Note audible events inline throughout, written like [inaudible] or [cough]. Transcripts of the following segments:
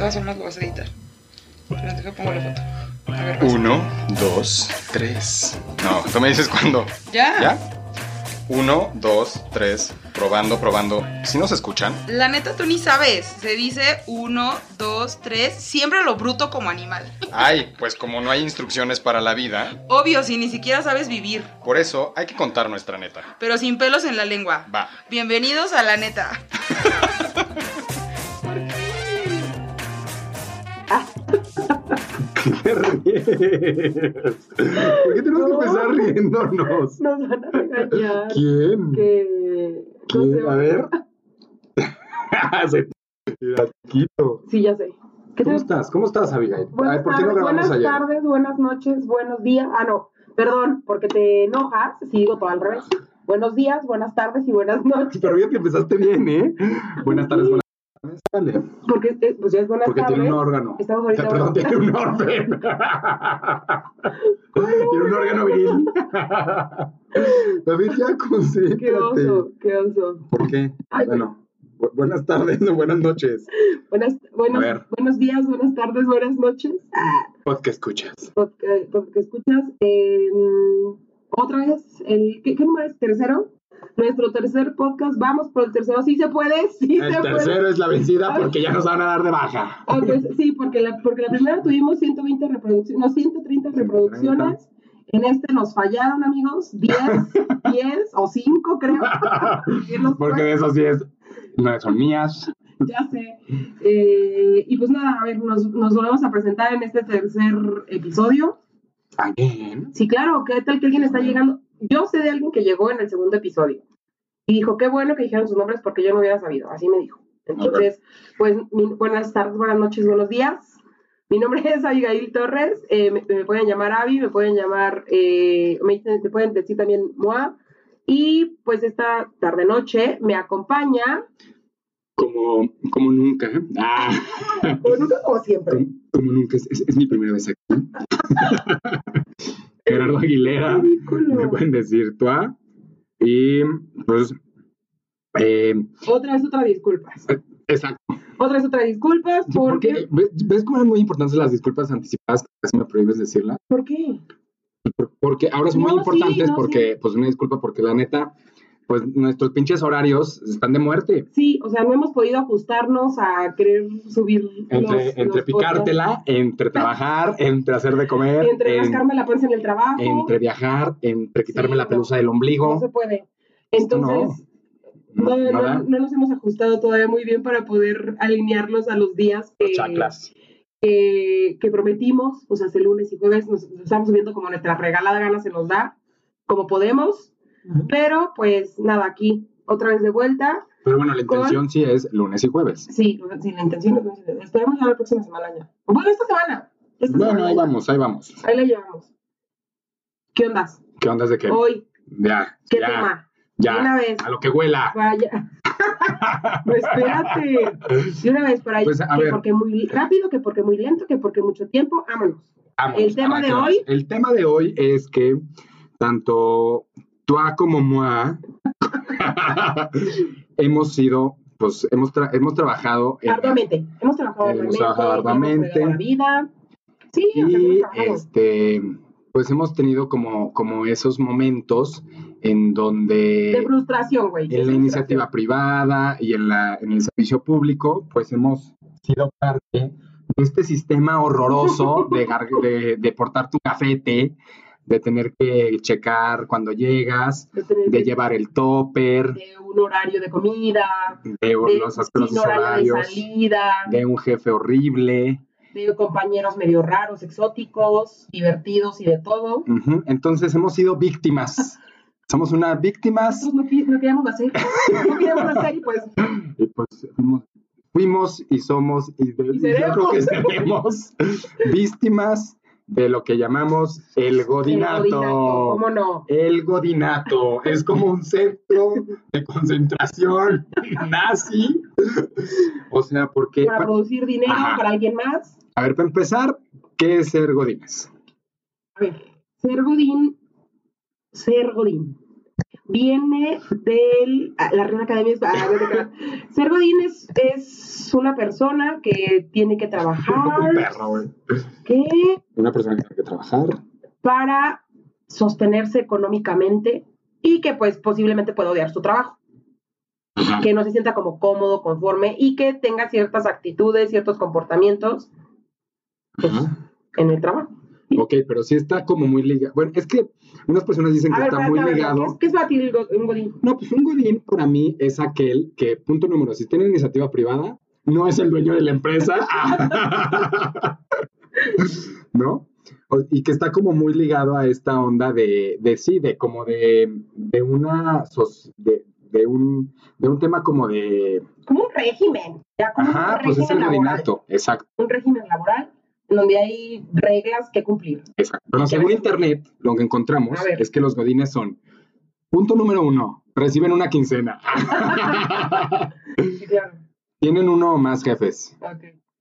todas formas lo vas a editar. Pero deja pongo la foto. A ver, vas. Uno, dos, tres. No, tú me dices cuándo. ¿Ya? ¿Ya? Uno, dos, tres. Probando, probando. Si nos escuchan. La neta, tú ni sabes. Se dice uno, dos, tres. Siempre lo bruto como animal. Ay, pues como no hay instrucciones para la vida, Obvio, si ni siquiera sabes vivir. por eso hay que contar nuestra neta. Pero sin pelos en la lengua. Va. Bienvenidos a la neta. [laughs] ¿Qué ríes? [laughs] ¿Por qué tenemos que empezar riéndonos? Nos van a regañar. ¿Quién? Que. no A ver. [laughs] Se tira quito. Sí, ya sé. ¿Qué ¿Cómo te- estás? ¿Cómo estás, Abigail? Buenas, ver, ¿por qué no grabamos buenas ayer? tardes, buenas noches, buenos días. Ah, no, perdón, porque te enojas si digo todo al revés. Buenos días, buenas tardes y buenas [laughs] noches. Pero bien que empezaste bien, ¿eh? Buenas tardes, buenas Vale. Porque, eh, pues ya es buenas Porque tardes. [laughs] tiene un órgano. Estamos O ahorita. sea, perdón, tiene un orden. tiene un órgano viril. [laughs] David, ya Qué concéntrate. oso, qué oso. ¿Por qué? Ay, bueno, bu- buenas tardes o [laughs] buenas noches. Buenas, buenos, buenos días, buenas tardes, buenas noches. Pod que escuchas. podcast, podcast que escuchas. eh, otra vez, el, ¿qué, qué número es? ¿Tercero? Nuestro tercer podcast. Vamos por el tercero. ¿Sí se puede? [laughs] Sí El se tercero es la vencida porque ya nos van a dar de baja. puede. Ok, sí, porque la, porque la primera tuvimos 120 reproducciones, no, 130 reproducciones. En este nos fallaron, amigos. 10, 10 [laughs] o 5, creo. [laughs] Porque de esos 10 no son mías. Ya sé. Eh, y pues nada, a ver, nos, nos volvemos a presentar en este tercer episodio. Again. Sí, claro, ¿qué tal que alguien está llegando? Yo sé de alguien que llegó en el segundo episodio y dijo, qué bueno que dijeron sus nombres porque yo no hubiera sabido, así me dijo. Entonces, pues mi- buenas tardes, buenas noches, buenos días. Mi nombre [laughs] es Abigail Torres, eh, me, me pueden llamar Avi, me pueden llamar, eh, me, pueden decir también Moa. Y pues esta tarde-noche me acompaña, Como, como nunca. Ah, [laughs] como nunca, como siempre, como, como nunca. Es, es- es mi primera vez aquí. [laughs] Gerardo Aguilera. Me pueden decir tú. Y pues. eh, Otra vez otra disculpas. exacto. Otra vez otra disculpas porque... Porque, ¿ves- ¿Ves cómo eran muy importantes las disculpas anticipadas casi me prohíbes decirlas? ¿Por qué? Por- Porque ahora son muy importantes sí, no, porque, pues una disculpa, porque la neta, pues nuestros pinches horarios están de muerte. Sí, o sea, no hemos podido ajustarnos a querer subir Entre, los- entre los picártela, entre trabajar, [laughs] entre hacer de comer, entre en- rascarme la panza en el trabajo. entre viajar, entre quitarme Sí, la no. pelusa del ombligo. No se puede. Entonces, no, no, no nos hemos ajustado todavía muy bien para poder alinearlos a los días que, Chaclas. que, que prometimos. O sea, el lunes y jueves nos, nos estamos subiendo como nuestra regalada gana se nos da, como podemos. Pero, pues, nada, aquí, otra vez de vuelta. Pero bueno, la Con- intención sí es lunes y jueves. Sí, sí, la intención es, esperemos ya la próxima semana ya. Bueno, esta semana. Esta Bueno, semana ahí ya. vamos, ahí vamos. Ahí la llevamos. ¿Qué ondas? ¿Qué onda de qué? Hoy, Ya, ¿qué ya, tema? Ya. una vez. A lo que huela. Vaya. [laughs] no, espérate. De una vez, para Pues, a que ver. porque muy rápido, que porque muy lento, que porque mucho tiempo. Vámonos. Vámonos, El tema de hoy. El tema de hoy es que tanto tú como moi [laughs] hemos sido, pues hemos, tra- hemos trabajado en- Arduamente. Hemos trabajado Hemos arduamente. trabajado arduamente. hemos la vida. Sí, o sea, hemos y trabajado. este pues hemos tenido como, como esos momentos en donde De frustración, güey. en la frustración. iniciativa privada y en, la, en el servicio público, pues hemos sido parte de este sistema horroroso de, de, de portar tu cafete, de tener que checar cuando llegas, De, tener de llevar el topper, de un horario de comida. de De los asquerosos horario de horarios, salida. de un jefe horrible. de compañeros medio raros, exóticos, divertidos y de todo. Ujú, Entonces hemos sido víctimas. [laughs] Somos unas víctimas Nosotros no, no queríamos hacer, [laughs] no queríamos hacer y pues y pues fuimos, fuimos y somos y, de- Y yo creo que seremos [laughs] víctimas de lo que llamamos el godinato. el godinato, ¿cómo no? El godinato es como un centro de concentración [laughs] nazi. O sea, porque Para producir dinero Ajá. para alguien más. a ver, para empezar, ¿qué es ser godines? A ver, ser godín, ser godín. Viene de la Real Academia. es- ah. [laughs] Ser Godín es, es una persona que tiene que Un trabajar perro, güey. que Una persona que tiene que trabajar. para sostenerse económicamente y que pues posiblemente pueda odiar su trabajo, Ajá. que no se sienta como cómodo, conforme y que tenga ciertas actitudes, ciertos comportamientos pues, en el trabajo. Ok, pero sí está como muy ligado. Bueno, es que unas personas dicen A que ver, está muy ¿qué ligado. es, qué es para ti el go- un godín? No, pues un godín para mí es aquel que, punto número, si tiene iniciativa privada, no es el dueño de la empresa. [laughs] ¿No? Y que está como muy ligado a esta onda de, de sí, de como de, de una, de, de un, de un tema como de, Como un régimen, ya como ajá, un pues es el régimen laboral. godinato, exacto, Un régimen laboral en donde hay reglas que cumplir. exacto. Bueno, según internet, lo que encontramos es que los godines son, punto número uno, reciben una quincena. Sí, claro. [laughs] Tienen uno o más jefes,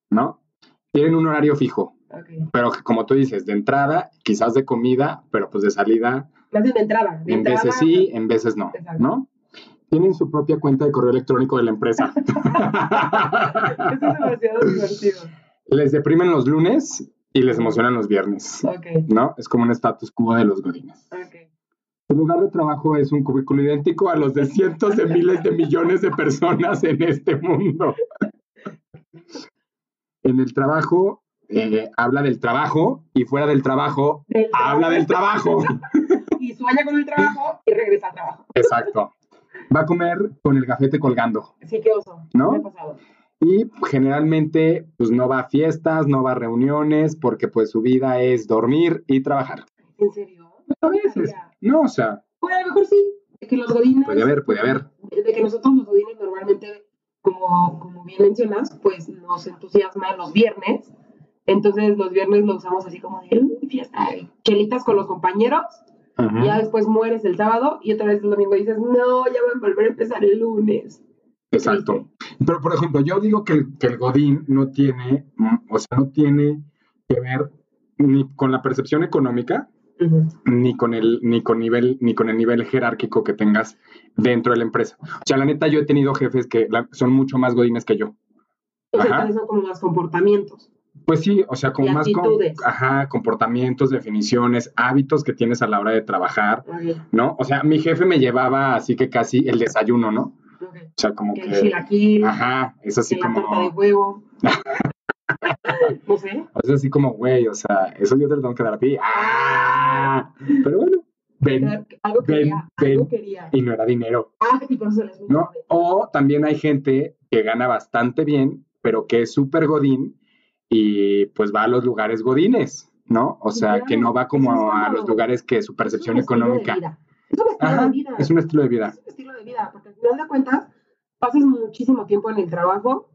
¿no? Tienen un horario fijo, pero como tú dices, de entrada, quizás de comida, pero pues de salida, Más de entrada. De en entrada, veces sí, en veces no, Exacto. ¿no? Tienen su propia cuenta de correo electrónico de la empresa. [laughs] Eso es demasiado divertido. Les deprimen los lunes y les emocionan los viernes, Ok, ¿no? Es como un status quo de los godines. Su lugar de trabajo es un cubículo idéntico a los de cientos de miles de millones de personas en este mundo. En el trabajo eh, habla del trabajo y fuera del trabajo Del habla del trabajo. [laughs] Y sueña con el trabajo y regresa al trabajo. Exacto. Va a comer con el gafete colgando. Sí, qué oso. ¿No? Me ha pasado. Y generalmente pues no va a fiestas, no va a reuniones porque pues su vida es dormir y trabajar. ¿En serio? A veces. No, o sea, Bueno, a lo mejor sí. De que los godines. puede haber, puede haber. De que nosotros los godines normalmente, como, como bien mencionas, pues nos entusiasma los viernes. Entonces los viernes lo usamos así como de "Uy, fiesta, chelitas con los compañeros. Ajá. Ya después mueres el sábado y otra vez el domingo dices, no, ya voy a volver a empezar el lunes. Exacto. Pero, por ejemplo, yo digo que el, que el Godín no tiene, mm, o sea, no tiene que ver ni con la percepción económica, ni con el, ni con nivel, ni con el nivel jerárquico que tengas dentro de la empresa. O sea, la neta, yo he tenido jefes que la- son mucho más godines que yo. O sea, son como los comportamientos. Pues sí, o sea, como más con, ajá, comportamientos, definiciones, hábitos que tienes a la hora de trabajar, ¿no? O sea, mi jefe me llevaba así que casi el desayuno, ¿no? O sea, como Que que, ajá, es así que la como, torta de huevo. [laughs] no sé. es así como, güey, o sea, eso yo te lo tengo que dar a ti. ¡Ah! Pero bueno, ven, Algo ven, quería, algo ven. quería. y no era dinero, Ah, y por eso les ¿no? O también hay gente que gana bastante bien, pero que es súper godín y pues va a los lugares godines, ¿no? O sea, claro. que no va como a los lugares que su percepción económica. Es un estilo Ajá, de vida. es un estilo de vida. Es un estilo de vida, porque al final de cuentas pasas muchísimo tiempo en el trabajo.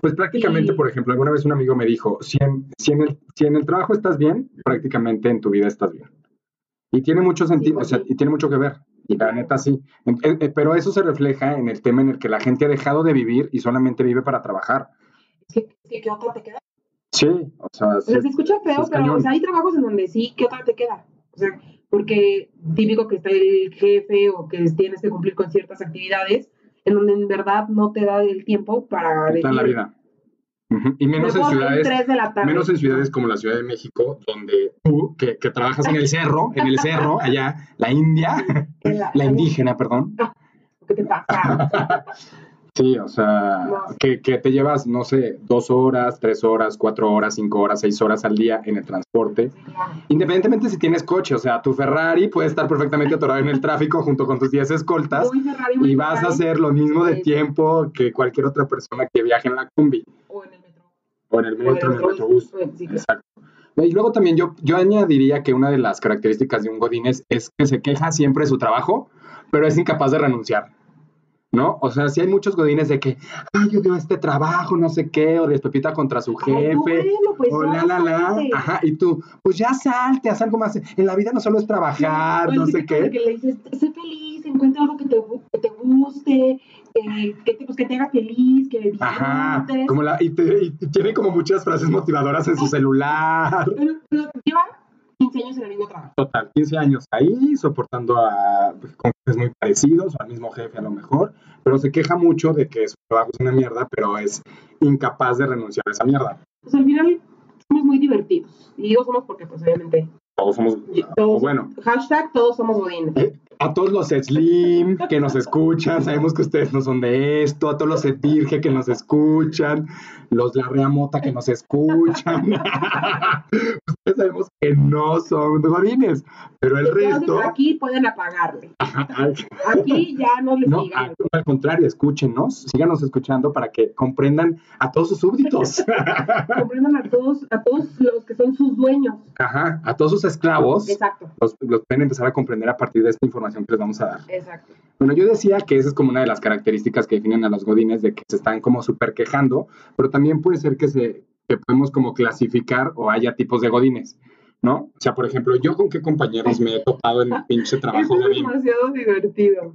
Pues prácticamente, Y- por ejemplo, alguna vez un amigo me dijo, si en, si en, el, si en el trabajo estás bien, prácticamente en tu vida estás bien. Y tiene mucho sentido, pues o sea, sí. y tiene mucho que ver. Y la neta sí. Eh, pero eso se refleja en el tema en el que la gente ha dejado de vivir y solamente vive para trabajar. Que ¿qué otra te queda? Sí, o sea, sí, sea, se escucha sí feo, pero o sea, hay trabajos en donde sí, ¿qué otra te queda? O sea, porque típico que está el jefe o que tienes que cumplir con ciertas actividades en donde en verdad no te da el tiempo para está en la vida. Y menos "Me en ciudades, 3 de la tarde". menos en ciudades como la Ciudad de México, donde tú, que, que trabajas en el cerro, en el cerro, [laughs] allá, la India, En la- la indígena, perdón. [laughs] ¿Qué te pasa? [laughs] Sí, o sea, que, que te llevas, no sé, dos horas, tres horas, cuatro horas, cinco horas, seis horas al día en el transporte. Independientemente si tienes coche, o sea, tu Ferrari puede estar perfectamente atorado en el tráfico junto con tus 10 escoltas Ferrari, y vas a hacer lo mismo de tiempo que cualquier otra persona que viaje en la combi O en el metro. o en el o en metro, el metrobús. Exacto. Y luego también yo, yo añadiría que una de las características de un Godínez es que se queja siempre de su trabajo, pero es incapaz de renunciar. ¿No? O sea, si hay muchos godines de que, ay, yo dio este trabajo, no sé qué, o despepita contra su Ay, jefe, bueno, pues o la, la, la, ajá, y tú, pues ya salte, haz algo más. En la vida no solo es trabajar, no sé qué. Que le dices, sé feliz, encuentra algo que te, que te guste, eh, que, te, pues, que te haga feliz, que disfrutes. Ajá, como la, y, te- y tiene como muchas frases motivadoras en su celular. Pero, pero lleva 15 15 años en el mismo trabajo. Total, 15 años ahí, soportando a con jefes muy parecidos, o al mismo jefe a lo mejor, pero se queja mucho de que su trabajo es una mierda, pero es incapaz de renunciar a esa mierda. Pues al final somos muy divertidos. Y digo somos porque, pues obviamente, Todos somos, todos, o bueno, hashtag todos somos godines. A todos los Slim que nos escuchan, sabemos que ustedes no son de esto, a todos los Etirge que nos escuchan, los Larrea Mota que nos escuchan. [laughs] ustedes sabemos que no son godines, pero el Entonces, resto... aquí pueden apagarle. [laughs] Aquí ya no les No, al contrario, escúchenos, síganos escuchando para que comprendan a todos sus súbditos. [laughs] Comprendan a todos, a todos los que son sus dueños. Ajá, a todos sus esclavos. Exacto, Los, los pueden empezar a comprender a partir de esta información que les vamos a dar. exacto. Bueno, yo decía que esa es como una de las características que definen a los godines, de que se están como súper quejando, pero también puede ser que, se, que podemos como clasificar o haya tipos de godines, ¿no? O sea, por ejemplo, yo con qué compañeros me he topado en el [laughs] pinche trabajo Eso es demasiado divertido.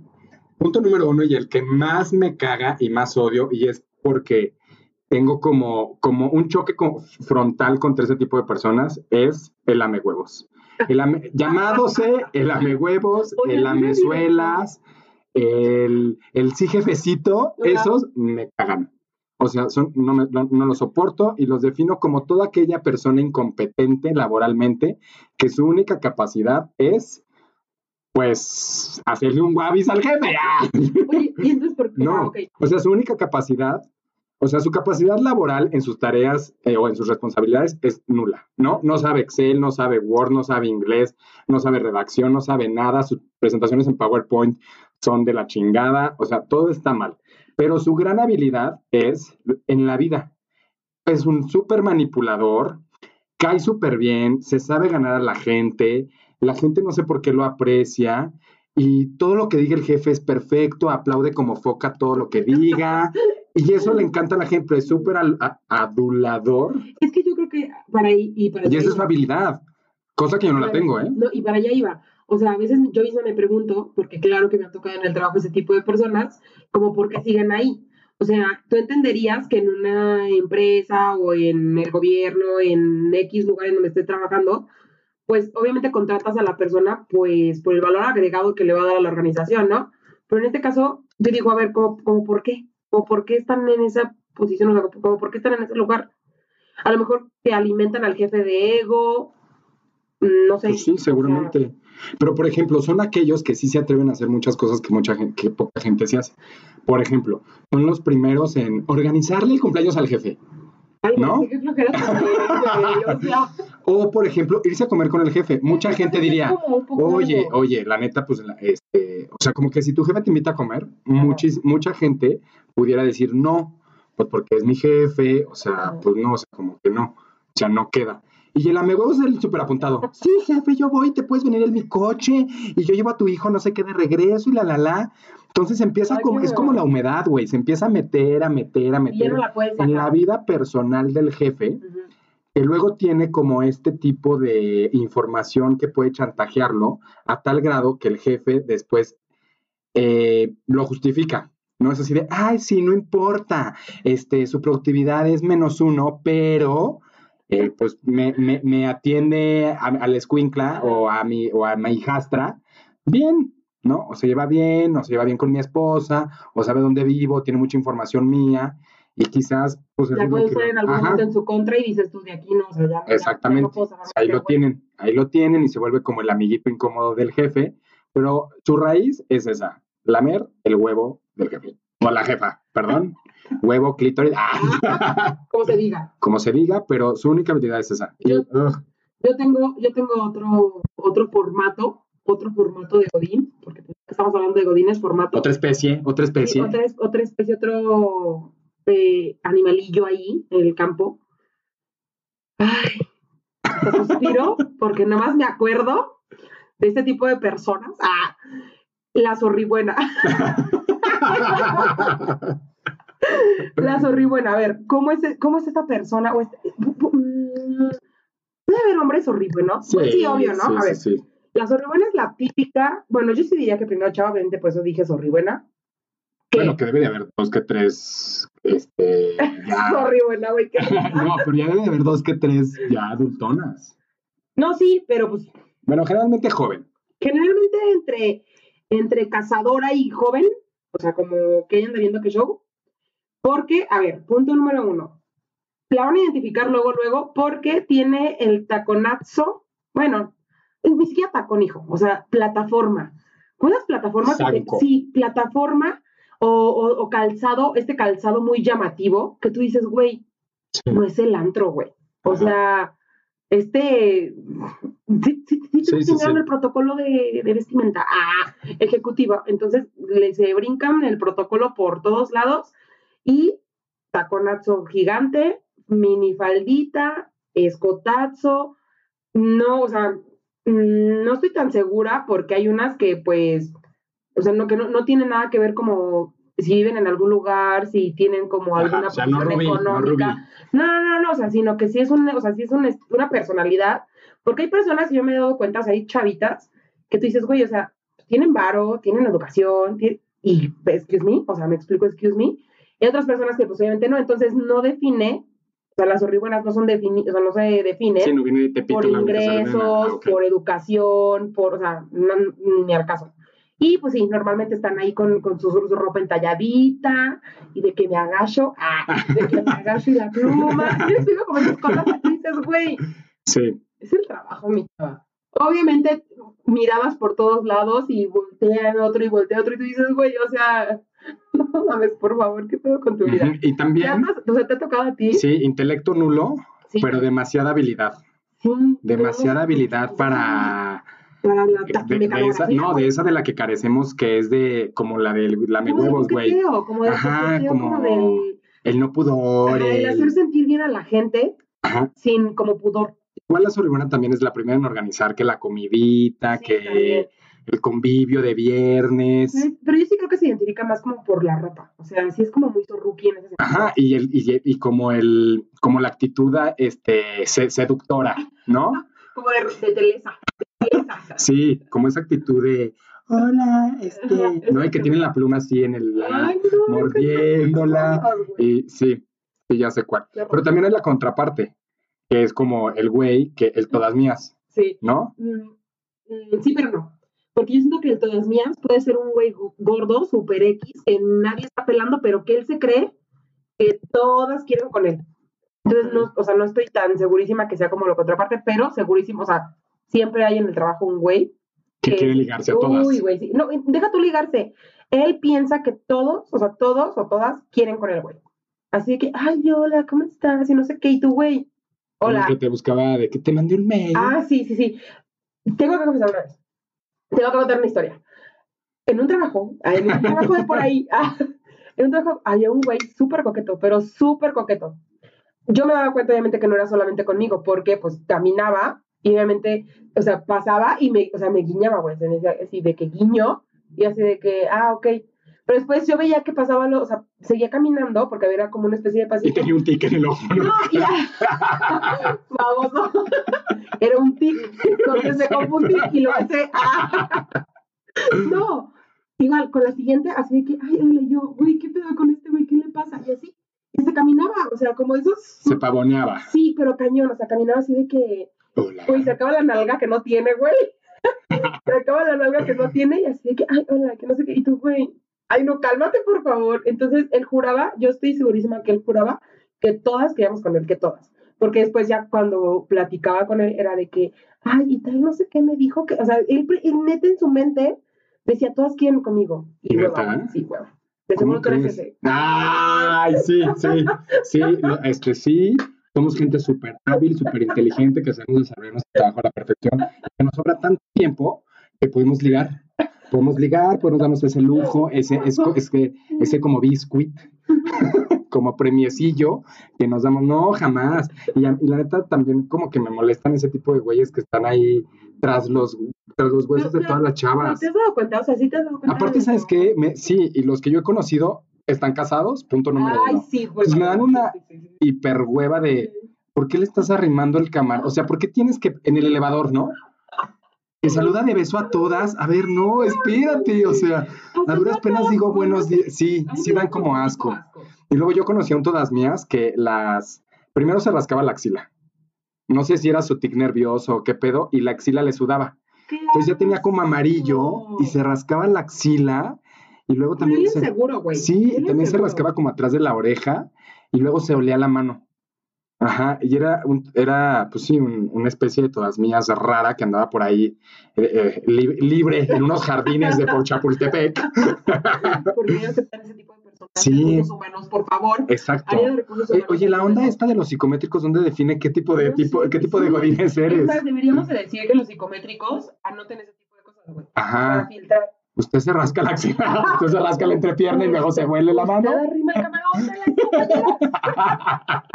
Punto número uno y el que más me caga y más odio, y es porque tengo como, como un choque frontal contra ese tipo de personas, es el ame huevos. El ame, llamádose el ame huevos, Oye, el amezuelas, el, el sí jefecito, esos me cagan. O sea, son, no, me- no, no los soporto y los defino como toda aquella persona incompetente laboralmente que su única capacidad es, pues, hacerle un guabis al jefe. [laughs] Oye, ¿y entonces por qué? No, Ah, o sea, su única capacidad, o sea, su capacidad laboral en sus tareas eh, o en sus responsabilidades es nula, ¿no? No sabe Excel, no sabe Word, no sabe inglés, no sabe redacción, no sabe nada, sus presentaciones en PowerPoint son de la chingada, o sea, todo está mal. Pero su gran habilidad es en la vida. Es un súper manipulador, cae súper bien, se sabe ganar a la gente, la gente no sé por qué lo aprecia y todo lo que diga el jefe es perfecto, aplaude como foca todo lo que diga [laughs] y eso le encanta a la gente, es súper adulador Es que yo creo que para ahí y para y esa es su habilidad, cosa que yo no la tengo, ¿eh? No, y para allá iba. O sea, a veces yo misma me pregunto, porque claro que me ha tocado en el trabajo ese tipo de personas, como por qué siguen ahí. O sea, tú entenderías que en una empresa o en el gobierno, en X lugar en donde estés trabajando, pues obviamente contratas a la persona pues por el valor agregado que le va a dar a la organización, ¿no? Pero en este caso, yo digo, a ver, ¿cómo, cómo por qué? ¿O por qué están en esa posición? O sea, ¿cómo por qué están en ese lugar? A lo mejor te alimentan al jefe de ego, no sé. Pues sí, o sea, seguramente. Pero, por ejemplo, son aquellos que sí se atreven a hacer muchas cosas que mucha gente, que poca gente se hace. Por ejemplo, son los primeros en organizarle el cumpleaños al jefe. Ay, ¿no? sí, qué flojera o por ejemplo, irse a comer con el jefe. Mucha gente diría, oye, oye, la neta, pues, este, o sea, como que si tu jefe te invita a comer, muchis- mucha gente pudiera decir no, pues porque es mi jefe, o sea, pues no, o sea, como que no, o sea, no queda. Y el amigo es el súper apuntado. Sí, jefe, yo voy, te puedes venir en mi coche y yo llevo a tu hijo no sé qué de regreso y la, la, la. Entonces empieza Ay, como, es como la humedad, güey, se empieza a meter, a meter, a meter no la en la vida personal del jefe. Que luego tiene como este tipo de información que puede chantajearlo a tal grado que el jefe después eh, lo justifica. No es así de, ay, sí, no importa, este, su productividad es menos uno, pero eh, pues me, me- me atiende a, a la escuincla o a mi, o a mi hijastra bien, ¿no? O se lleva bien, o se lleva bien con mi esposa, o sabe dónde vivo, tiene mucha información mía, y quizás, pues es lo puede usar en algún Ajá. momento en su contra y dices tú de aquí no, o sea, ya- Exactamente. no puedo Ahí lo tienen, ahí lo tienen y se vuelve como el amiguito incómodo del jefe, pero su raíz es esa, lamer el huevo del jefe. O la jefa, perdón. [laughs] Huevo, clítoris, ah, bueno. Como se diga. como se diga, pero su única habilidad es esa. Yo- tengo, yo tengo otro, otro formato, otro formato de Godín, porque pues, estamos hablando de Godines, formato. otra especie, otra Sí, especie. otra, es- otra especie, otro eh, animalillo ahí en el campo. Ay, hasta suspiro, [laughs] porque nomás me acuerdo de este tipo de personas. Ah, la zorribuena. [laughs] La zorribuena. A ver, ¿cómo es, cómo es esta persona? O este- mm, Debe haber hombres zorribuenos. Sí, sí, obvio, ¿no? sí, a ver, sí, la zorribuena es la típica. Bueno, yo sí diría que primero chava, obviamente, por eso dije zorribuena. ¿Qué? Bueno, que debe de haber dos que tres, este, [laughs] ya. Zorribuena, güey. [laughs] no, pero ya debe de haber dos que tres ya adultonas. No, sí, pero pues Bueno, generalmente joven. generalmente entre, entre cazadora y joven, o sea, como que ella anda viendo qué show. Porque, a ver, punto número uno. La van a identificar luego, luego, porque tiene el taconazo, bueno, ni siquiera tacón, hijo, o sea, plataforma. ¿Cuáles plataformas? que te-. Sí, plataforma o, o- o calzado, este calzado muy llamativo, que tú dices, güey, Sí. no es el antro, güey. O Ajá. sea, este. Sí, sí, sí, Sí, sí, enseñaron sí. el protocolo de, de vestimenta. Ah, ejecutiva. Entonces, le se brincan el protocolo por todos lados y taconazo gigante, minifaldita, escotazo. No, o sea, mm, no estoy tan segura porque hay unas que, pues, o sea, no, que no, no tienen nada que ver como si viven en algún lugar, si tienen como Ajá, alguna o sea, no posición Rubí, económica. No, no, no, no, o sea, sino que sí es, un, o sea, sí es un- una personalidad, porque hay personas, y yo me he dado cuenta, o sea, hay chavitas, que tú dices, güey, o sea, tienen varo, tienen educación, y, excuse me, o sea, me explico, excuse me, y otras personas que pues obviamente no, entonces no define, o sea, las horribuenas no son defini o sea, no se definen Sí, no viene de Tepito. por. Ah, ingresos, por educación, por, o sea, no- ni al caso. Y pues sí, normalmente están ahí con, con su, su ropa entalladita y de que me agacho, ah, de que me agacho y la pluma. [laughs] Yo sigo como esas cosas dices, güey, Sí. es el trabajo, mi chava. Obviamente mirabas por todos lados y voltean otro y voltea otro y tú dices, güey, o sea, [laughs] no mames, por favor, ¿qué pedo con tu vida? Y ¿Te, también, o sea, ¿te ha tocado a ti? sí, intelecto nulo, Sí. pero demasiada habilidad. Sí, Demasiada habilidad para... para la de- de esa, no, de esa de la que carecemos, que es de como la del lame huevos, güey. Como Ajá, coqueteo, como como del, el no pudor. el el- hacer sentir bien a la gente Ajá. sin como pudor. Igual la sobrina también es la primera en organizar que la comidita, Sí, que también. el convivio de viernes. Pero yo sí creo que se identifica más como por la ropa. O sea, sí es como muy zorruki en ese sentido. Ajá, y, el, y, y como el, como la actitud este, se- seductora, ¿no? [laughs] Como de, de Telesa. Sí, como esa actitud de hola, este, ¿no? Y que tienen la pluma así en el Ay, no, mordiéndola. Y sí, sí, ya sé cuál. Pero también hay la contraparte, que es como el güey, que el todas mías, Sí. ¿no? Mm, mm, sí, pero no. Porque yo siento que el todas mías puede ser un güey gordo, super X, que nadie está pelando, pero que él se cree que todas quieren con él. Entonces, no, o sea, no estoy tan segurísima que sea como la contraparte, pero segurísimo, o sea, siempre hay en el trabajo un güey Que quiere ligarse a todas. Uy, güey, sí. No, deja tú ligarse. Él piensa que todos, o sea, todos o todas quieren con el güey. Así que, ay, hola, ¿cómo estás? Y no sé qué, y tú, güey. Hola. Que te buscaba de que te mandé un mail. Ah, sí, sí, sí. Tengo que confesar una vez. Tengo que contar una historia. En un trabajo, ah, en un trabajo de por ahí, [laughs] ah, en un trabajo había un güey súper coqueto, pero súper coqueto. Yo me daba cuenta, obviamente, que no era solamente conmigo, porque, pues, caminaba y, obviamente, o sea, pasaba y me, o sea, me guiñaba, güey, me así de que guiño y así de que, ah, ok. Pero después yo veía que pasaba, lo, o sea, seguía caminando porque había como una especie de Y pasillo. tenía un tic en el ojo. ¿no? No, ya. [laughs] Vamos, no. Era un tic. Entonces se confundí y lo hice. ah. No. Igual, con la siguiente, así de que, ay, hola, yo, güey, ¿qué pedo con este güey? ¿Qué le pasa? Y así. Y se caminaba, o sea, como esos. Se pavoneaba. Sí, pero cañón, o sea, caminaba así de que, Hola. güey, se acaba la nalga que no tiene, güey. [laughs] Se acaba la nalga que no tiene y así de que, ay, hola, que no sé qué. Y tú, güey, ay, no, cálmate, por favor. Entonces, él juraba, yo estoy segurísima que él juraba que todas queríamos con él, que todas. Porque después ya cuando platicaba con él era de que, ay, y tal, no sé qué me dijo, que, o sea, él, él neta en su mente decía, todas quieren conmigo. Y hueva, sí, hueva. De ¿Cómo seguro tú eres ese. Ay, sí, sí, sí, lo- este sí, somos gente súper hábil, súper inteligente, que sabemos desarrollar nuestro trabajo a la perfección, que nos sobra tanto tiempo que podemos ligar, podemos ligar, podemos darnos ese lujo, ese, es, ese, ese como biscuit, [laughs] como premiecillo que nos damos, no, jamás, y, a- y la neta también como que me molestan ese tipo de güeyes que están ahí tras los, tras los huesos de Pero- todas las ¿Pero chavas. ¿Te has dado cuenta? O sea, sí te has dado cuenta. Aparte, ¿sabes qué? Me- sí, y los que yo he conocido están casados, punto número Ay, uno. sí, güey. Pues me dan una- Sí, sí, sí, sí. Hiper hueva de, ¿por qué le estás arrimando el camarón? O sea, ¿por qué tienes que, en el elevador, ¿no? Que saluda de beso a todas. A ver, no, espérate, o sea, a duras penas digo buenos días. Sí, sí dan da como asco. Y luego yo conocí a un todas mías que las, primero se rascaba la axila. No sé si era su tic nervioso o qué pedo, y la axila le sudaba. Entonces ya tenía como amarillo y se rascaba la axila y luego También también es se... seguro, güey. Sí, Él también se rascaba como atrás de la oreja y luego se olía la mano. Ajá, y era, un, era pues sí, un- una especie de todas mías rara que andaba por ahí eh, eh, li- libre en unos jardines de por Chapultepec. [laughs] Porque no aceptar ese tipo de personas. Sí. Recursos humanos, por favor. Exacto. Eh, oye, la onda esta de los psicométricos, ¿dónde define qué tipo de tipo, qué tipo de godines eres? Deberíamos de decir que los psicométricos anoten ese tipo de cosas, güey. Para Ajá. filtrar. Usted se rasca la axila, [laughs] usted se rasca la entrepierna y luego se huele la mano. Usted arrima el camarón de la compañera.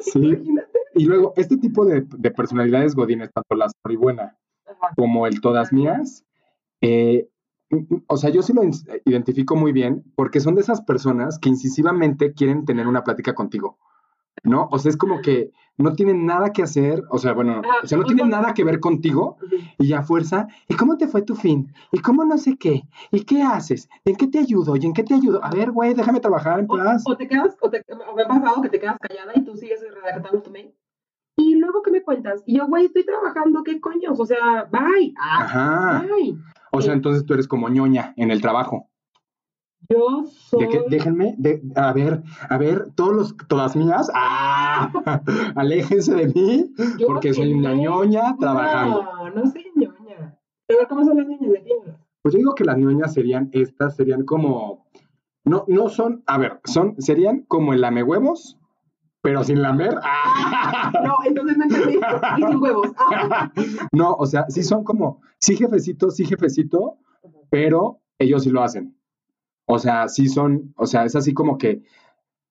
Sí. Imagínate. Y luego, este tipo de, de personalidades godines, tanto la buena Ajá. como el todas mías, eh, o sea, yo sí lo identifico muy bien porque son de esas personas que incisivamente quieren tener una plática contigo, ¿no? O sea, es como que no tienen nada que hacer, o sea, bueno, o sea, no tienen nada que ver contigo y a fuerza, ¿y cómo te fue tu fin? ¿Y cómo no sé qué? ¿Y qué haces? ¿Y en qué te ayudo? ¿Y en qué te ayudo? A ver, güey, déjame trabajar en O, paz. o te quedas, o, te, o me ha pasado que te quedas callada y tú sigues redactando tu mail. Y luego, ¿qué me cuentas? Y yo, güey, estoy trabajando, ¿qué coños? O sea, bye. Ah, Ajá. bye. O sea, entonces tú eres como ñoña en el trabajo. Yo soy. De que, déjenme, de, a ver, a ver, todos los, todas mías, [laughs] ¡ah! aléjense de mí, yo porque soy una ñoña trabajando. No, no soy ñoña. Pero ¿cómo son las ñoñas de Tinder? Pues yo digo que las ñoñas serían estas, serían como, no, no son, a ver, son, serían como el lame huevos, pero sin lamer. ¡Ah! [laughs] No, entonces no entendí. Y sin huevos. Ah. [laughs] No, o sea, sí son como, sí jefecito, sí jefecito, pero ellos sí lo hacen. O sea, sí son, o sea, es así como que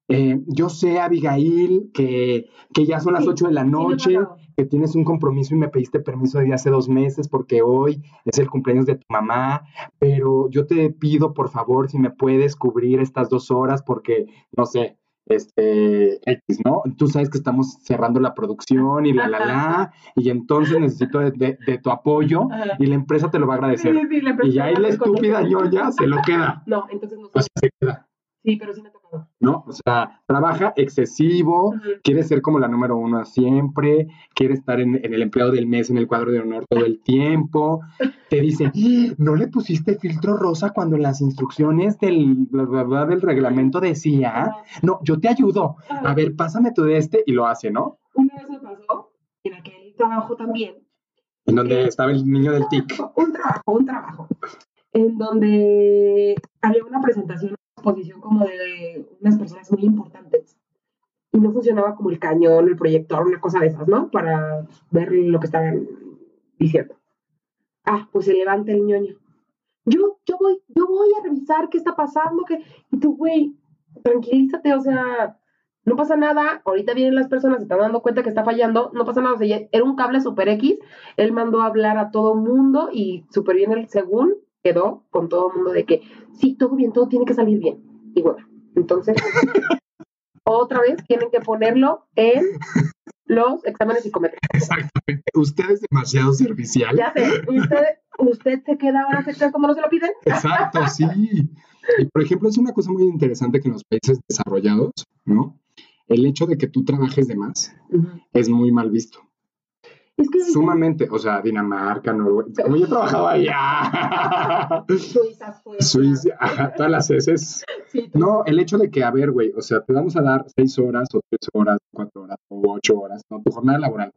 eh, yo sé, Abigail, que, que ya son las Sí, 8 de la sí noche, que tienes un compromiso y me pediste permiso de hace dos meses porque hoy es el cumpleaños de tu mamá, pero yo te pido, por favor, si me puedes cubrir estas dos horas porque, no sé, este, X, ¿no? Tú sabes que estamos cerrando la producción y la, la, la, y entonces necesito de, de- de tu apoyo Ajá. y la empresa te lo va a agradecer. Sí, sí, la Y ya ahí la estúpida ñoña se lo queda. No, entonces no O soy. sea, se queda, Sí, pero sí me ha tocado. ¿no? O sea, trabaja excesivo, quiere ser como la número uno siempre, quiere estar en, en el empleado del mes en el cuadro de honor todo el tiempo, te dice, "¡Ah! ¿no le pusiste filtro rosa cuando en las instrucciones del, del reglamento decía? No, yo te ayudo. A ver, pásame tú de este y lo hace, ¿no? Una vez me pasó, en aquel trabajo también, En donde estaba el niño del tic. un trabajo, un trabajo, en donde había una presentación, una exposición como de unas personas muy importantes. Y no funcionaba como el cañón, el proyector, una cosa de esas, ¿no? Para ver lo que estaban diciendo. Ah, pues se levanta el ñoño. Yo, yo voy, yo voy a revisar qué está pasando, que, y tú, güey, tranquilízate, o sea, no pasa nada, ahorita vienen las personas, se están dando cuenta que está fallando, no pasa nada, o sea, era un cable super X, él mandó a hablar a todo mundo y súper bien él, según quedó con todo mundo de que sí, todo bien, todo tiene que salir bien. Y bueno, entonces, [laughs] otra vez tienen que ponerlo en los exámenes psicométricos. Exactamente. Usted es demasiado servicial. Ya sé, usted, usted se queda ahora tal como no se lo piden. Exacto, sí. Y por ejemplo, es una cosa muy interesante que en los países desarrollados, ¿no? El hecho de que tú trabajes de más es muy mal visto. Es que Sumamente, o sea, Dinamarca, Noruega, como yo trabajaba allá, Suiza, Suecia. Suiza, todas las heces. Sí, No, el hecho de que, a ver, güey, o sea, te vamos a dar seis horas o tres horas, cuatro horas o ocho horas, ¿no? Tu jornada laboral.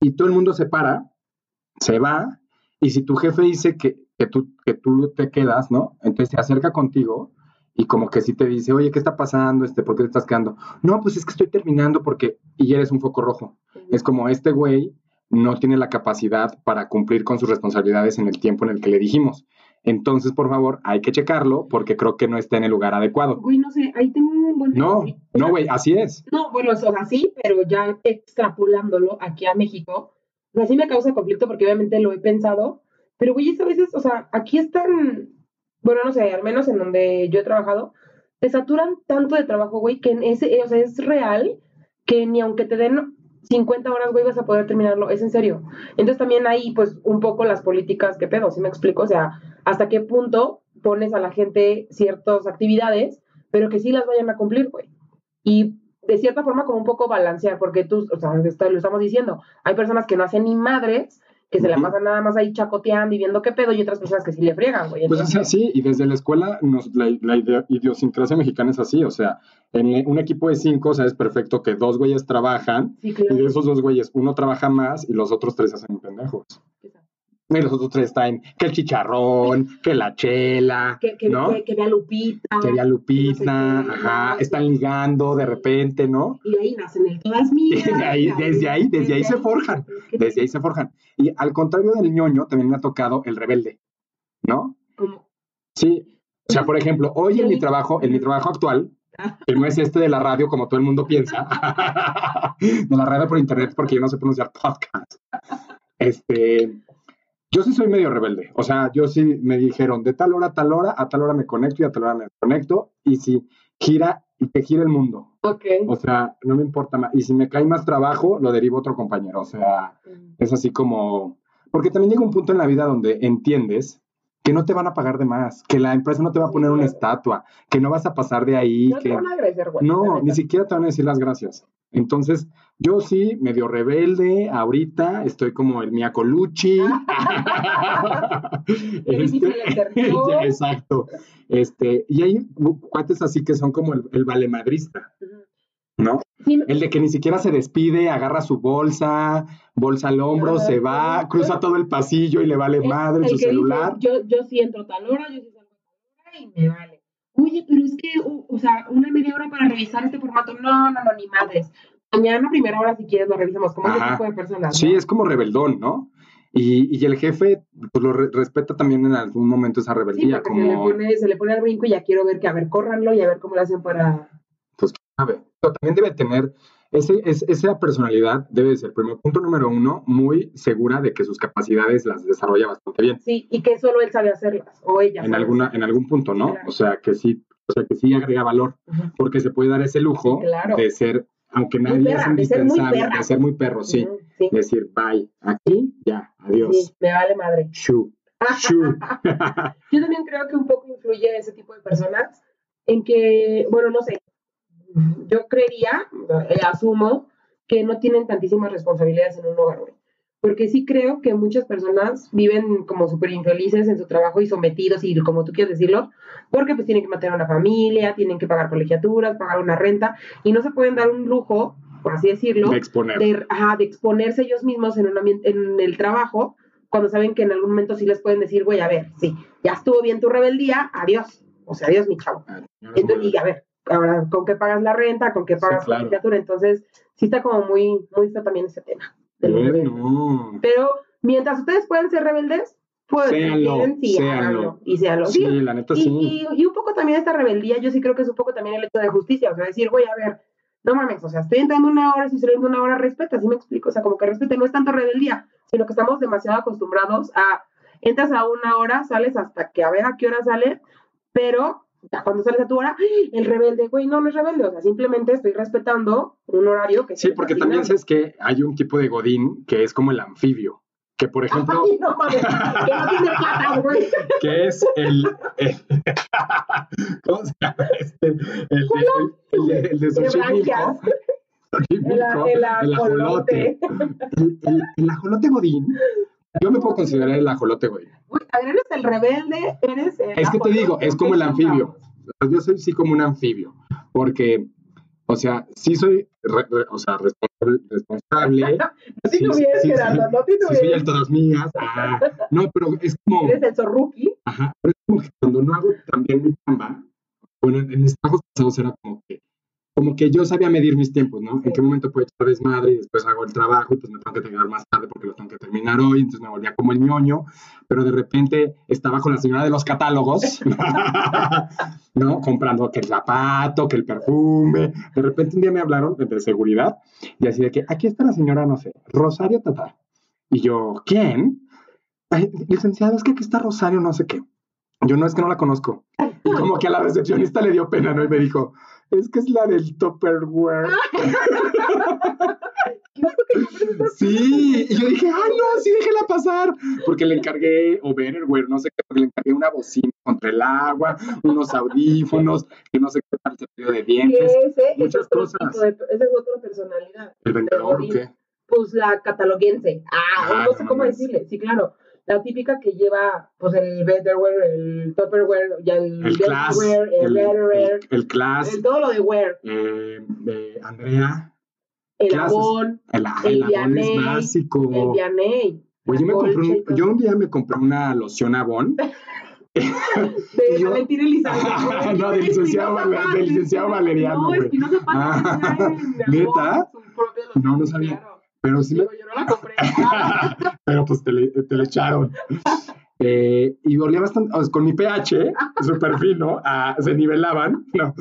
Y todo el mundo se para, se va, y si tu jefe dice que, que, tú, que tú te quedas, ¿no? Entonces se acerca contigo y como que sí te dice, oye, ¿qué está pasando? Este, ¿Por qué te estás quedando? No, pues es que estoy terminando porque, y eres un foco rojo. Es como este güey no tiene la capacidad para cumplir con sus responsabilidades en el tiempo en el que le dijimos. Entonces, por favor, hay que checarlo porque creo que no está en el lugar adecuado. Güey, no sé, ahí tengo un buen... No, no, güey, así es. No, bueno, o sea, sí, pero ya extrapolándolo aquí a México, o sea, sí me causa conflicto porque obviamente lo he pensado, pero güey, es a veces, o sea, aquí están, bueno, no sé, al menos en donde yo he trabajado, te saturan tanto de trabajo, güey, que en ese, o sea, es real que ni aunque te den 50 horas, güey, vas a poder terminarlo, es en serio. Entonces también hay, pues, un poco las políticas, ¿qué pedo? ¿Sí me explico? O sea, hasta qué punto pones a la gente ciertas actividades, pero que sí las vayan a cumplir, güey. Y de cierta forma como un poco balancear, porque tú, o sea, lo estamos diciendo, hay personas que no hacen ni madres, que se la pasan nada más ahí chacoteando y viendo qué pedo, y otras personas que sí le friegan, güey. Pues es así, y desde la escuela nos- la, la idea- idiosincrasia mexicana es así, o sea, en un equipo de cinco sabes perfecto que dos güeyes trabajan sí, y claro. de esos dos güeyes uno trabaja más y los otros tres hacen pendejos. Y los otros tres traen que el chicharrón, que la chela, Que, que, ¿no? que, que vea Lupita. Que ya Lupita, no sé qué, ajá, están ligando de repente, ¿no? Y ahí nacen el todas mías. [laughs] Desde ahí, desde ahí, desde ahí se forjan, desde ahí se forjan. Y al contrario del ñoño, también me ha tocado el rebelde, ¿no? Sí. O sea, por ejemplo, hoy en mi trabajo, en mi trabajo actual, que no es este de la radio como todo el mundo piensa, [laughs] de la radio por internet porque yo no sé pronunciar podcast. Este, yo sí soy medio rebelde. O sea, yo sí me dijeron de tal hora a tal hora, a tal hora me conecto y a tal hora me desconecto. Y si gira y que gira el mundo. ok. O sea, no me importa más. Y si me cae más trabajo, lo derivo a otro compañero. O sea, es así como... Porque también llega un punto en la vida donde entiendes que no te van a pagar de más, que la empresa no te va a poner una estatua, que no vas a pasar de ahí, No te que... van a agradecer, güey. la No, ni siquiera te van a decir las gracias. Entonces, yo sí, medio rebelde, ahorita estoy como el Mia Colucci. [laughs] [laughs] [laughs] ya, exacto. Este, y hay cuates así que son como el, el valemadrista. ¿No? El de que ni siquiera se despide, agarra su bolsa, bolsa al hombro, se va, cruza todo el pasillo y le vale madre el su dice, celular. yo, yo sí entro tal hora, yo sí salgo tal hora y me vale. Oye, pero es que, o, o sea, una media hora para revisar este formato. No, no, no, ni madres. Mañana, primera hora, si quieres, lo revisamos. Como ese tipo de personas. Sí, es como rebeldón, ¿no? Y, y el jefe pues lo re- respeta también en algún momento esa Sí, rebeldía, porque se, le como, pone, se le pone al brinco y ya quiero ver que, a ver, córranlo y a ver cómo lo hacen para... pues, quién sabe. Pero también debe tener, ese, es- esa personalidad debe ser, primero, punto número uno, muy segura de que sus capacidades las desarrolla bastante bien. Sí, y que solo él sabe hacerlas, o ella. En, alguna, en algún punto, ¿no? Claro. O sea, que sí, o sea, que sí agrega valor, Ujú. porque se puede dar ese lujo Claro. de ser, aunque nadie perra, es indispensable, de ser muy perro, sí. Ujú, sí, Decir, bye, aquí, ya, adiós. sí, me vale madre. Shoo, shoo. [laughs] Yo también creo que un poco influye ese tipo de personas en que, bueno, no sé, yo creería, eh, asumo, que no tienen tantísimas responsabilidades en un hogar, güey. Porque sí creo que muchas personas viven como súper infelices en su trabajo y sometidos, y como tú quieres decirlo, porque pues tienen que mantener una familia, tienen que pagar colegiaturas, pagar una renta, y no se pueden dar un lujo, por así decirlo, de exponer. de, ajá, de exponerse ellos mismos en, un ambiente, en el trabajo, cuando saben que en algún momento sí les pueden decir, güey, a ver, sí, ya estuvo bien tu rebeldía, adiós. O sea, adiós, mi chavo. Entonces, y a ver, ahora, ¿con qué pagas la renta? ¿Con qué Sí, pagas claro. la colegiatura? Entonces, sí está como muy, muy feo también ese tema. de los Ay, rebeldes. no. Pero mientras ustedes pueden ser rebeldes, pues Séanlo, sí, séanlo. y séanlo. Sí, Sí, la neta y, sí. y, y un poco también esta rebeldía, yo sí creo que es un poco también el hecho de justicia, o sea, decir, güey, a ver, no mames, o sea, estoy entrando una hora, estoy saliendo una hora, respeta, así me explico, o sea, como que respete, no es tanto rebeldía, sino que estamos demasiado acostumbrados a, entras a una hora, sales hasta que a ver a qué hora sales, pero cuando sales a tu hora, el rebelde, güey, no, no es rebelde, o sea, simplemente estoy respetando un horario que Sí, porque también sabes que hay un tipo de godín que es como el anfibio, que por ejemplo, Ay, no mames, que no tiene patas, güey. [laughs] que es el, el- [laughs] ¿cómo se llama este? El, el, el el de Xochimilco. [laughs] El, el el ajolote. El ajolote godín, yo me puedo considerar el ajolote godín. Uy, a ver, eres el rebelde, eres el Es que te digo, es como el anfibio. Yo soy sí como un anfibio, porque, o sea, sí soy, re- re- o sea, responsable, responsable [laughs] No Sí, titubes, sí, sí, Gerardo, no sí soy el titubes. todas mías. ah, no, pero es como, Eres el zorruki. ajá, pero es como que cuando no hago también mi chamba, bueno, en mis trabajos pasados era como que, como que yo sabía medir mis tiempos, ¿no? En qué momento puedo echar desmadre y después hago el trabajo y pues me tengo que terminar más tarde porque lo tengo que terminar hoy, entonces me volvía como el ñoño, pero de repente estaba con la señora de los catálogos, [laughs] ¿no? Comprando que el zapato, que el perfume. De repente un día me hablaron de, seguridad y así de que aquí está la señora, no sé, Rosario Tata. Y yo, ¿quién? Ay, licenciado, es que aquí está Rosario, no sé qué. Yo no es que no la conozco. Y como que a la recepcionista le dio pena, ¿no? Y me dijo, es que es la del Tupperware. [laughs] No, no, Sí, y yo dije, ay, no, sí, déjela pasar. Porque le encargué, o Betterware, no sé qué, porque le encargué una bocina contra el agua, unos audífonos, que no sé qué tal cepillo de dientes. ese es muchas otro cosas. de- esa es otra personalidad. ¿El vendedor qué? Pues la cataloguense. Ah, Ah, no sé no cómo decirle. Sí, claro. La típica que lleva, pues, el Betterware, el Tupperware, ya el, El class, Betterware, el, el, Betterware, el, el class, el todo lo de wear. eh, de Andrea, El Clases. abón, el, El el abón es básico. el Vianey. Güey, yo, me compré un, yo un día me compré una loción Avon. [laughs] [laughs] De yo- Valentín Elizalde. [laughs] No, del licenciado Espinosa Val- Paz, del licenciado. Valeriano, No. Espinosa Paz Ah, ¿neta? No, no sabía. Pero sí Digo, yo no la compré. Pero pues te le, te le echaron. Eh, y olía bastante, o sea, con mi pH, súper fino, ah, se nivelaban, no,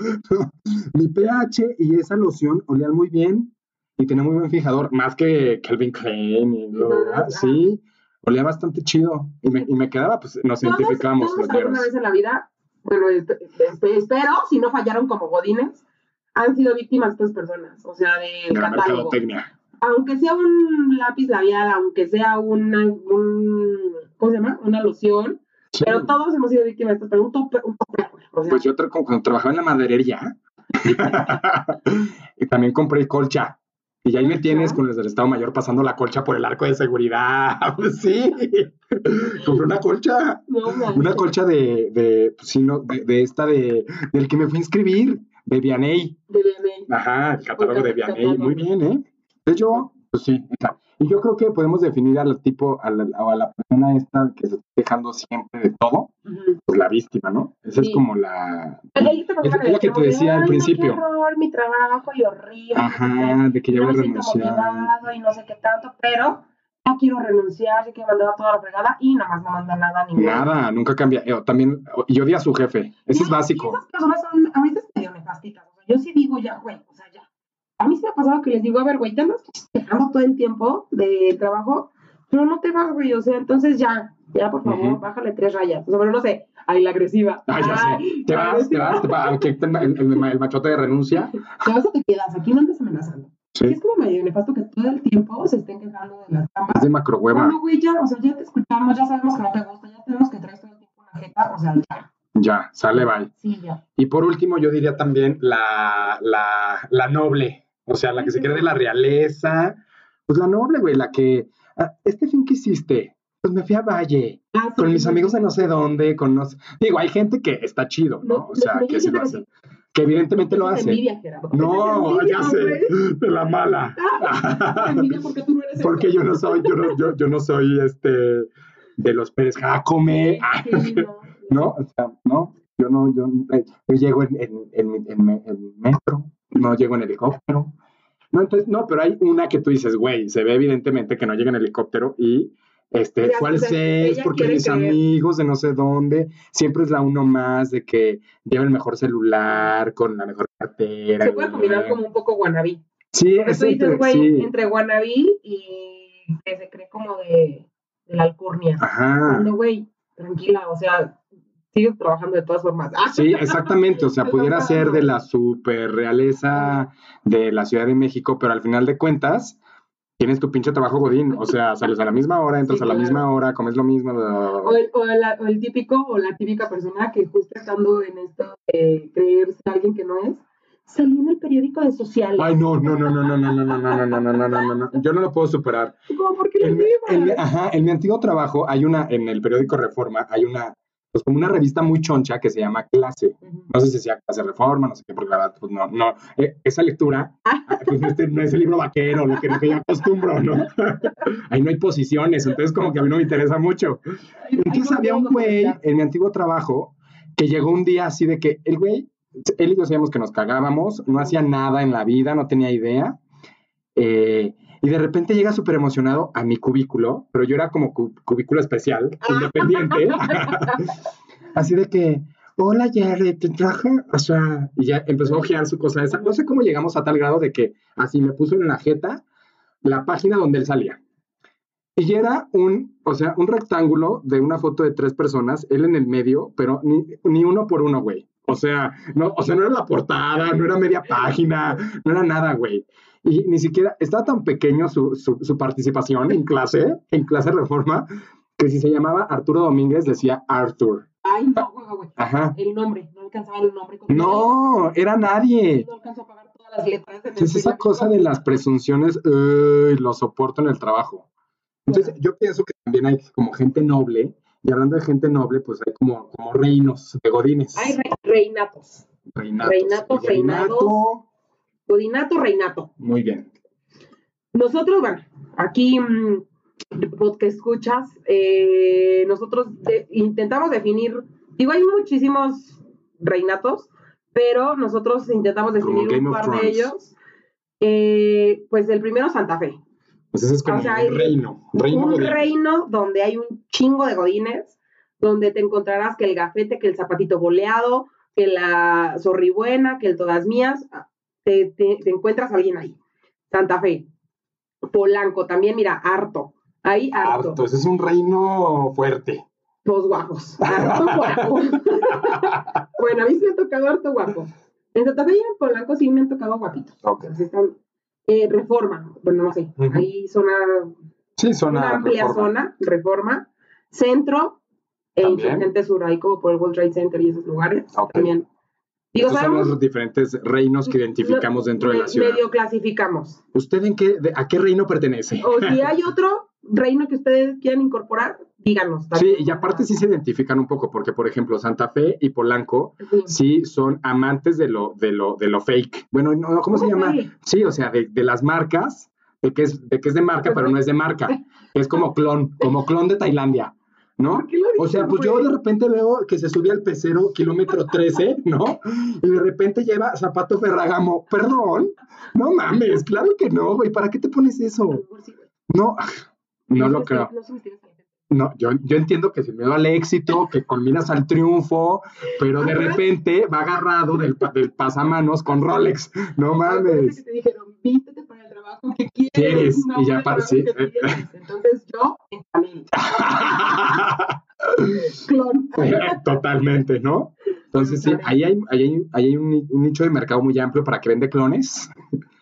mi pH y esa loción olían muy bien y tenía muy buen fijador, más que Calvin Klein y lo sí, olía bastante chido y me, y me quedaba, pues nos todos- identificamos todos los alguna vez en la vida, bueno, esp- esp- espero, si no fallaron como godines, han sido víctimas de estas personas, o sea, del de la mercadotecnia. Aunque sea un lápiz labial, aunque sea una, un, ¿cómo se llama? Una loción, Sí. pero todos hemos sido víctimas de esto, pero un tope, un tope, o sea, Pues yo tra- cuando trabajaba en la maderería, [laughs] y también compré colcha. Y ahí me tienes con los del Estado Mayor pasando la colcha por el arco de seguridad. [laughs] sí. Compré una colcha. no. Una colcha de, de, pues sí, no, de, de esta de, del que me fui a inscribir, de Vianey. de Vianey. Ajá, el catálogo de Vianey. Catálogo. Muy bien, ¿eh? Entonces yo, pues sí. Y yo creo que podemos definir al tipo, a la, a la persona esta que se está quejando siempre de todo, Ujú. pues la víctima, ¿no? Esa es como la... Es la que te de, decía al "Ay, no, principio". Qué horror, mi trabajo y horrible. Ajá, de que ya voy a renunciar. y no sé qué tanto, pero ya quiero renunciar, ya quiero mandar toda la fregada y nada más no manda nada ni Nada, nunca cambia. Eh, también, y odia a su jefe. Eso es básico. Y esas personas son a veces medio nefastitas. O sea, yo sí digo ya, güey. A mí se me ha pasado que les digo, a ver, güey, te andas quejando todo el tiempo del trabajo, pero no te vas, güey. O sea, entonces ya, ya, por favor, bájale tres rayas. O sea, pero no sé, ahí la agresiva. Ah, ya sé. Ay, Te vas, te vas, te vas. El, el- el machote de renuncia. Te vas o te quedas, aquí no andes amenazando. Sí, es como medio nefasto que todo el tiempo se estén quejando de las chambas. es de macrohueva. Bueno, güey, ya, o sea, ya te escuchamos, ya sabemos que no te gusta, ya tenemos que traes todo el tiempo una jeta, o sea, ya, Ya, sale, bye. sí, ya. Y por último, yo diría también la, la, la noble. O sea, la que se cree de la realeza. Pues la noble, güey, la que. ah, ¿Este fin que hiciste? Pues me fui a Valle. Ah, sí, Con mis sí, amigos de no sé dónde. Con no sé- Digo, hay gente que está chido, ¿no? No, O sea, que sí lo hace. Que evidentemente lo Es hace. envidia. No, envidia, ya sé, de la mala. [laughs] Envidia porque tú no eres Porque eso. yo no soy, yo no, yo, yo no soy este de los Pérez Jacome, [laughs] no, ¿no? O sea, no, yo no, yo, eh, yo llego en, en- en metro, no llego en helicóptero. No, entonces, no, pero hay una que tú dices, güey, se ve evidentemente que no llega en helicóptero y este, seis ella porque mis creer. amigos de no sé dónde, siempre es la uno más de que lleva el mejor celular, con la mejor cartera. Se puede combinar güey. como un poco wannabe. Sí, es dices, entre- güey, sí. entre wannabe y que se cree como de, de la alcurnia. Ajá. Cuando, güey, tranquila, o sea, sigues trabajando de todas formas. Ah, Sí, exactamente. O sea, pudiera ser de la super realeza de la Ciudad de México, pero al final de cuentas, tienes tu pinche trabajo godín. O sea, sales a la misma hora, entras Sí, a la misma hora, comes lo mismo. O el, o, el, o el típico o la típica persona que justo estando en esto de creerse alguien que no es, salí en el periódico de sociales. Ay, no, no, no, no, no, no, no, no, no, no, no, no, no, no, no. Yo no lo puedo superar. Como, ¿por qué En, mi- en ajá, en mi antiguo trabajo hay una, en el periódico Reforma, hay una, pues como una revista muy choncha que se llama Clase. No sé si sea clase reforma, no sé qué, porque la verdad, pues no, no, eh, esa lectura, [laughs] ah, pues no, este- no es el libro vaquero, lo que, lo que yo acostumbro, ¿no? [laughs] Ahí no hay posiciones, entonces como que a mí no me interesa mucho. Entonces había un güey en mi antiguo trabajo que llegó un día así de que el güey, él y yo sabíamos que nos cagábamos, no hacía nada en la vida, no tenía idea, eh, y de repente llega súper emocionado a mi cubículo, pero yo era como cu- cubículo especial, independiente, [laughs] así de que, hola Jerry, te traje, o sea, y ya empezó a ojear su cosa esa, no sé cómo llegamos a tal grado de que así me puso en la jeta la página donde él salía. Y era un, o sea, un rectángulo de una foto de tres personas, él en el medio, pero ni, ni uno por uno, güey. O sea, no, o sea, no era la portada, no era media página, no era nada, güey. Y ni siquiera, estaba tan pequeño su, su, su participación en clase, en clase reforma, que si se llamaba Arturo Domínguez decía Arthur. Ay, no, güey, güey. Ajá. El nombre, no alcanzaba el nombre. No, era nadie. No alcanzó a pagar todas las letras. en el Es esa cosa de las presunciones, uy, lo soporto en el trabajo. Entonces, yo pienso que también hay como gente noble, y hablando de gente noble, pues hay como, como reinos de godines. Hay re- reinatos. reinatos. reinatos, reinato, Godinato, reinato. Muy bien. Nosotros, bueno, aquí, mm, podcast escuchas, eh, nosotros de- intentamos definir, digo, hay muchísimos reinatos, pero nosotros intentamos definir un par de ellos. Eh, pues el primero, Santa Fe. Pues ese es como O sea, hay un reino. Reino un reino donde hay un chingo de godines, donde te encontrarás que el gafete, que el zapatito boleado, que la zorribuena, que el todas mías, te, te- te encuentras a alguien ahí. Santa Fe. Polanco, también, mira, harto. Ahí harto. Harto, ese es un reino fuerte. Los guapos. Harto [laughs] guapo. [laughs] bueno, a mí sí me ha tocado harto guapo. En Santa Fe y en Polanco sí me han tocado guapitos. Ok. Así están. Eh, reforma, bueno, no sé. Ujú. Ahí zona Sí, son una amplia zona, reforma, centro e También. insurgente sur, ahí como por el World Trade Center y esos lugares también. Digo, Estos son los diferentes reinos que identificamos dentro de la ciudad. medio clasificamos. ¿Usted en qué, de- a qué reino pertenece? O si [laughs] hay otro reino que ustedes quieran incorporar, díganos. Sí, también. y aparte sí se identifican un poco, porque por ejemplo Santa Fe y Polanco Sí. sí son amantes de lo, de lo, de lo fake. Bueno, no, ¿cómo se ¿Cómo llama? fake? Sí, o sea, de, de las marcas, de que es de que es de marca, pero no es de marca. [laughs] Es como clon, como clon de Tailandia, ¿no? ¿Por qué lo O sea, pues yo de repente veo que se subía al pecero kilómetro 13, ¿no? Y de repente lleva zapato Ferragamo. Perdón, no mames, claro que no, güey. ¿Para qué te pones eso? No, no lo creo. No yo, yo entiendo que sin miedo al éxito, que culminas al triunfo, pero de repente va agarrado del, pa- del pasamanos con Rolex. No mames. te dijeron, trabajo que quieres. Y ya. Entonces yo, en. [laughs] Clon. Totalmente, ¿no? Entonces sí, ahí hay, ahí hay, ahí hay un, ni- un nicho de mercado muy amplio para que vende clones.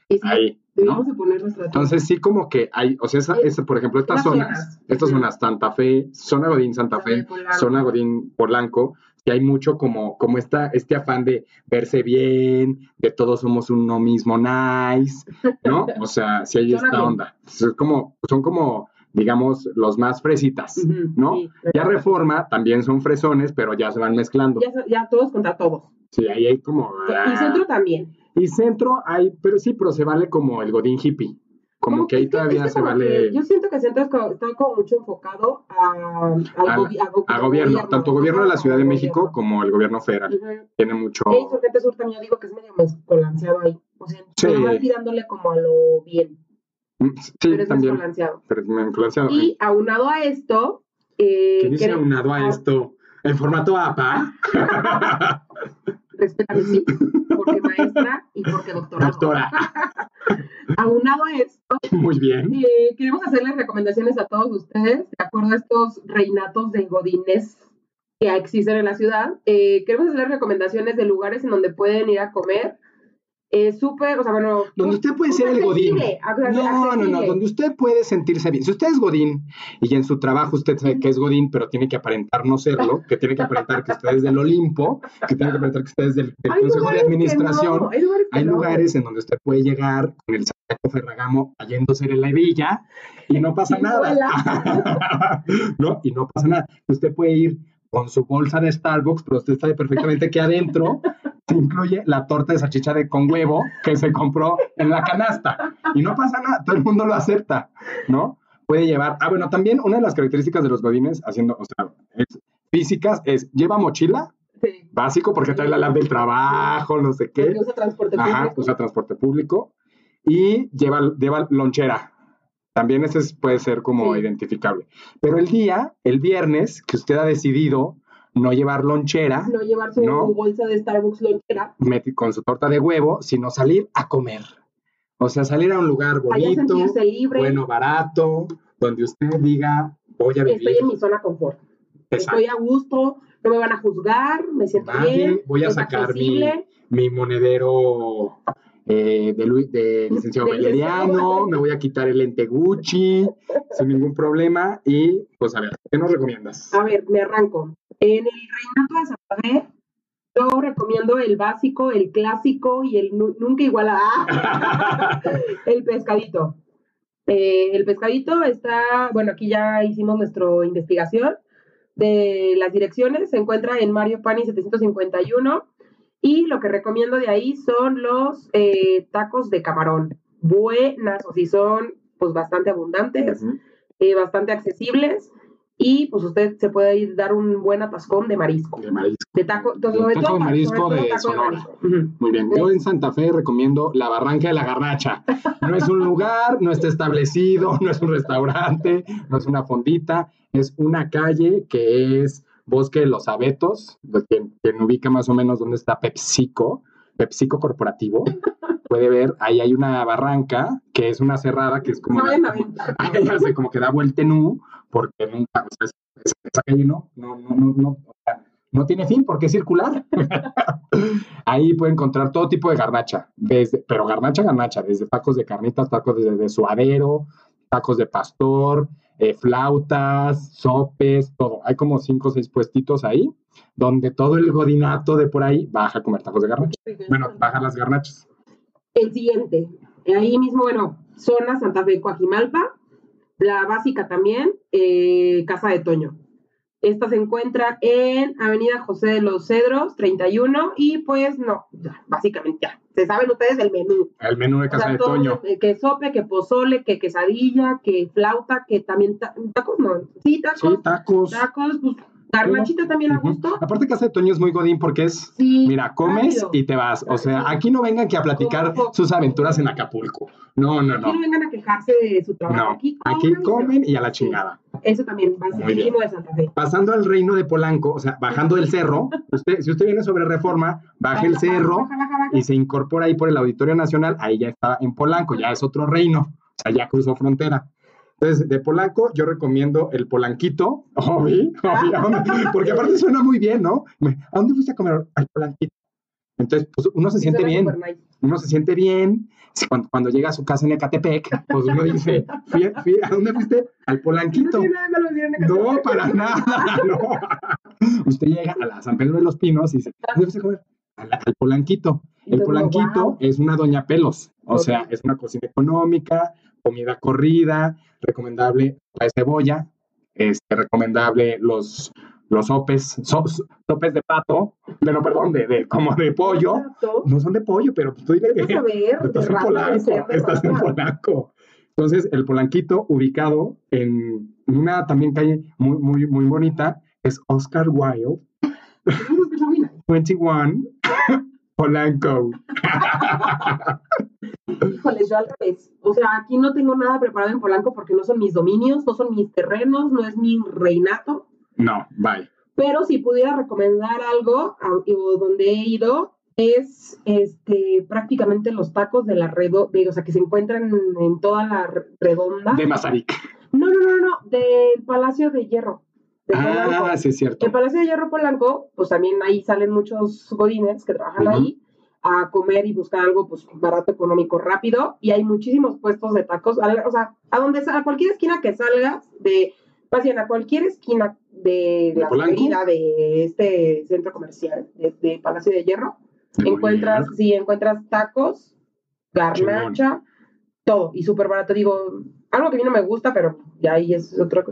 Sí, Ahí, Entonces sí como que hay, o sea, esa, esa, por ejemplo, estas zonas, zonas. estas zonas, Santa Fe, zona Godín Santa Fe, zona Godín Polanco, que hay mucho como, como esta, este afán de verse bien, de todos somos uno mismo nice, ¿no? [laughs] O sea, sí hay esta onda. Es como, son como, digamos, los más fresitas, ¿no? sí, Ya Reforma también son fresones, pero ya se van mezclando. ya, ya todos contra todos. Sí, ahí hay como... Y centro también. Y centro hay, pero sí, pero se vale como el Godín hippie. Como que ahí todavía se vale... que yo siento que centro es como- está como mucho enfocado a, al Al- gobi- a go- a gobierno, tanto gobierno de la Ciudad de México gobierno. como el gobierno federal. Tiene mucho... E Insurgente Sur también yo digo que es medio mezcolanceado ahí. O sea, Sí. más tirándole como a lo bien. Mm, pero Sí, es también. mezcolanceado. Pero es influenciado. Y aunado a esto. Eh, ¿Qué dice aunado a ah, esto? ¿En formato APA? [laughs] [laughs] Respétame, sí. Porque maestra y porque doctora. Doctora. [laughs] Aunado a esto, Muy bien. eh, queremos hacerles recomendaciones a todos ustedes, de acuerdo a estos reinatos de godines que existen en la ciudad. Eh, queremos hacerles recomendaciones de lugares en donde pueden ir a comer. Eh, súper, o sea, bueno. Donde usted puede ser el Godín. accesible, ac- No, no, no, donde usted puede sentirse bien. Si usted es Godín y en su trabajo usted sabe que es Godín, pero tiene que aparentar no serlo, que tiene que aparentar que usted es del Olimpo, que tiene que aparentar que usted es del, Consejo de Administración, no, hay lugares, que Hay no. lugares en donde usted puede llegar con el saco Ferragamo cayéndose en la hebilla y no pasa [laughs] Y nada. [laughs] ¿No? Y no pasa nada. Usted puede ir con su bolsa de Starbucks, pero usted sabe perfectamente que adentro se incluye la torta de salchicha de con huevo que se compró en la canasta. Y no pasa nada, todo el mundo lo acepta, ¿no? Puede llevar. Ah, bueno, también una de las características de los godines haciendo, o sea, es- físicas es lleva mochila, Sí, básico, porque trae la lab del trabajo, no sé qué. porque usa transporte Ajá, público. usa transporte público y lleva, lleva lonchera. También ese es- puede ser como Sí. identificable. Pero el día, el viernes, que usted ha decidido no llevar lonchera, no llevar su No. bolsa de Starbucks lonchera. con su torta de huevo, sino salir a comer. O sea, salir a un lugar bonito, libre. bueno, barato, donde usted diga, voy a vivir. Estoy en mi zona confort. Exacto. Estoy a gusto, no me van a juzgar, me siento Nadie, bien. voy a sacar mi monedero eh, de, Lu- de licenciado Valeriano, me voy a quitar el lente Gucci sin ningún problema y pues a ver, ¿qué nos recomiendas? A ver, me arranco. En el Reinato de Santa Fe, yo recomiendo el básico, el clásico y el nu- nunca igual a [laughs] ¡Ah! el pescadito. Eh, el pescadito está, bueno, aquí ya hicimos nuestra investigación de las direcciones, se encuentra en Mario Pani 751 y lo que recomiendo de ahí son los eh, tacos de camarón. Buenas, o si son pues bastante abundantes eh, bastante accesibles y pues usted se puede ir dar un buen atascón de marisco. De marisco. De taco, De taco todo, de marisco de taco Sonora. marisco. Ujú. Muy bien, yo en Santa Fe recomiendo la Barranca de la Garnacha. No es un lugar, no está establecido, [laughs] no es un restaurante, no es una fondita, es una calle que es Bosque de los Abetos, quien, quien ubica más o menos dónde está PepsiCo, PepsiCo Corporativo. [laughs] Puede ver, ahí hay una barranca que es una cerrada que es como, No ahí hace como que da vuelta en U, porque nunca, o sea, es- es- esa calle no, no, no, no, no, o sea, no tiene fin porque es circular. [laughs] Ahí puede encontrar todo tipo de garnacha, desde, pero garnacha, garnacha, desde tacos de carnitas, tacos de, de suadero, tacos de pastor, eh, flautas, sopes, todo. Hay como cinco o seis puestitos ahí, donde todo el godinato de por ahí baja a comer tacos de garnacha. Bueno, baja las garnachas. El siguiente, ahí mismo, bueno, zona Santa Fe, Coajimalpa, la básica también, eh, Casa de Toño. Esta se encuentra en Avenida José de los Cedros, 31, y pues no, ya, básicamente ya, se saben ustedes el menú. El menú de O casa sea, de todo, Toño. que sope, que pozole, que quesadilla, que flauta, que también ta- tacos, no, sí, tacos, Sí, tacos. tacos, pues, garnachita también a gusto. Aparte, casa de Toño es muy godín porque es Sí, Mira, comes rápido. y te vas. O sea, aquí no vengan que a platicar Como- sus aventuras en Acapulco. No, no, Aquí no no. vengan a quejarse de su trabajo. No, aquí, aquí comen, comen y a la chingada. Eso también, Muy basiquísimo de Santa Fe. Pasando al reino de Polanco, o sea, bajando del cerro, usted, si usted viene sobre reforma, baje el Baja, cerro baja, baja, baja. y se incorpora ahí por el Auditorio Nacional, ahí ya está en Polanco, ya es otro reino, o sea, ya cruzó frontera. Entonces, de Polanco, yo recomiendo el Polanquito, obvi, obvi, obvi, porque aparte suena muy bien, ¿no? ¿A dónde fuiste a comer? Al Polanquito. Entonces, pues uno se siente bien, uno se siente bien. Cuando, cuando llega a su casa en Ecatepec, pues uno dice, "Fui- fui- ¿a dónde fuiste? Al Polanquito. No, para nada, [laughs] no. Usted llega a la San Pedro de los Pinos y dice, ¿dónde fuiste a comer? Al, al Polanquito. El Polanquito wow. es una doña pelos, o sea, es una cocina económica, comida corrida, recomendable la cebolla, este, recomendable los, los sopes, so- so- sopes de pato, pero perdón, de, de- como de pollo. No son de pollo, pero tú dile que [laughs] estás en de estás en rata. Polanco. Entonces, el Polanquito, ubicado en una también calle muy, muy, muy bonita, es Oscar Wilde, Eso se escucha muy nice. 21, Polanco. Híjole, yo al revés. O sea, aquí no tengo nada preparado en Polanco porque no son mis dominios, no son mis terrenos, no es mi reinato. No, bye. Pero si pudiera recomendar algo o donde he ido es este prácticamente los tacos de la redo, de, o sea, que se encuentran en toda la re- redonda. De Mazarik. No, no, no, no, del Palacio de Hierro. de Polanco. Ah, sí, es cierto. El Palacio de Hierro Polanco, pues también ahí salen muchos godines que trabajan ahí a comer y buscar algo pues barato, económico, rápido. Y hay muchísimos puestos de tacos. a O sea, a donde a cualquier esquina que salgas de, más bien a cualquier esquina de, ¿De la avenida de este centro comercial de, de Palacio de Hierro, De encuentras, sí, encuentras tacos, garnacha, todo, y súper barato. Digo, algo que a mí no me gusta, pero ya ahí es otro.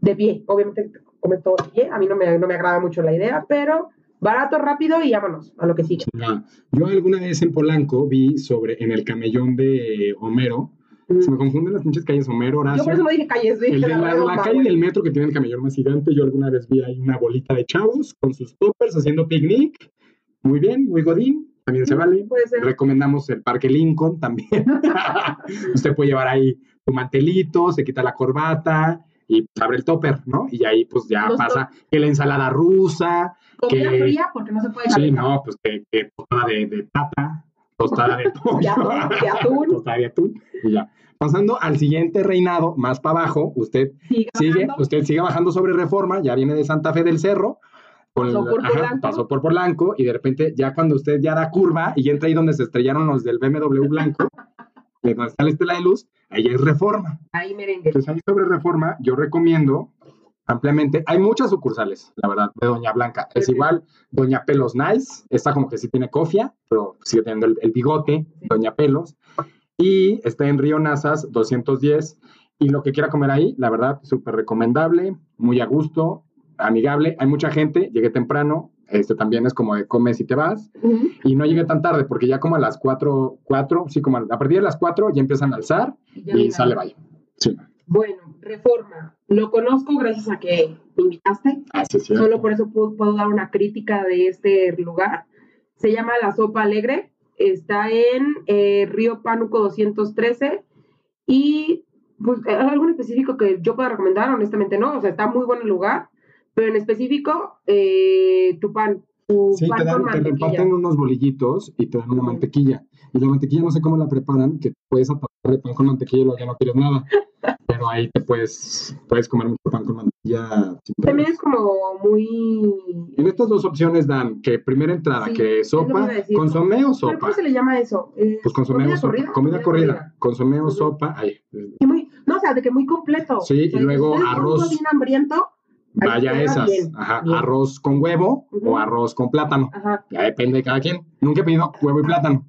De pie, obviamente comes todo de pie. A mí no me, no me agrada mucho la idea, pero barato, rápido y vámonos a lo que sigue. Ya. Yo alguna vez en Polanco vi sobre, en el camellón de Homero, se me confunden las pinches calles Homero, Horacio. Yo por eso no dije calles, dije El de la, la redonda, calle del metro que tiene el camellón más gigante, yo alguna vez vi ahí una bolita de chavos con sus toppers haciendo picnic. Muy bien, muy godín, también se vale. Puede ser. Recomendamos el Parque Lincoln también. [laughs] [laughs] Usted puede llevar ahí su mantelito, se quita la corbata y pues, abre el topper, ¿no? Y ahí pues ya Los pasa que la ensalada rusa, Comida que- fría porque no se puede sí, calentar. no, pues que, que de, de papa, tostada de pollo, De atún, de atún. tostada de atún, y ya. Pasando al siguiente reinado, más para abajo, usted Sigue usted sigue bajando sobre reforma, ya viene de Santa Fe del Cerro, Pasó por Polanco. pasó por Polanco y de repente ya cuando usted ya da curva y entra ahí donde se estrellaron los del BMW blanco, [laughs] de donde está la estela de luz, ahí es reforma. Ahí merengue. Entonces ahí sobre reforma yo recomiendo ampliamente, hay muchas sucursales, la verdad, de Doña Blanca. Es Sí. igual Doña Pelos Nice, esta como que sí tiene cofia, pero sigue teniendo el, el bigote, Doña Pelos. Y está en Río Nazas 210. Y lo que quiera comer ahí, la verdad, súper recomendable, muy a gusto, amigable. Hay mucha gente, llegué temprano, este también es como de comes y te vas. Y no llegué tan tarde, porque ya como a las 4, 4, sí, como a, a partir de las 4 ya empiezan a alzar Ya y sale vaya. Sí, Bueno, Reforma. Lo conozco gracias a que me invitaste. así es. Solo por eso puedo, puedo dar una crítica de este lugar. Se llama La Sopa Alegre. Está en eh, Río Pánuco 213. Y pues eh, algo en específico que yo pueda recomendar, honestamente no. O sea, está muy bueno el lugar. Pero en específico, eh, tu pan. Tu Sí, pan te, dan, con te reparten unos bolillitos y te dan una mantequilla. Y la mantequilla no sé cómo la preparan, que puedes atascar de pan con mantequilla y luego ya no quieres nada. Pero ahí te puedes, puedes comer mucho pan con mantequilla. También es como muy... En estas dos opciones dan que primera entrada, Sí, que que sopa, decir. consomé o ¿Pero sopa. ¿Cómo se le llama eso? Eh, Pues consomé o ¿comida sopa. corrida? Comida corrida. Consomé o sopa. Ay, Y muy, no, o sea, de que muy completo. Sí, O sea, y luego arroz. bien hambriento, vaya esas. bien, Ajá, bien. arroz con huevo o arroz con plátano. ajá, Ya depende de cada quien. Nunca he pedido huevo y plátano.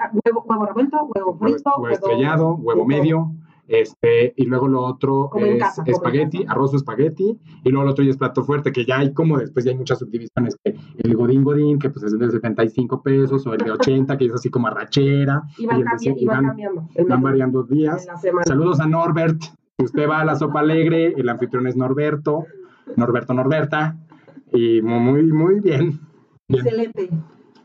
ah, huevo, huevo revuelto, huevo Huevo, frito, huevo estrellado, huevo medio, este, y luego lo otro es casa, espagueti, arroz o espagueti, y luego lo otro ya es plato fuerte, que ya hay como después ya hay muchas subdivisiones, que el godín godín, que pues es de 75 pesos, o el de 80, que es así como arrachera, [laughs] Y van, el de cambi- cien- y van van- cambiando. el van menú variando días. Saludos a Norbert, usted va a la sopa alegre, el anfitrión es Norberto, Norberto Norberta, y mu- muy, muy bien. bien. Excelente.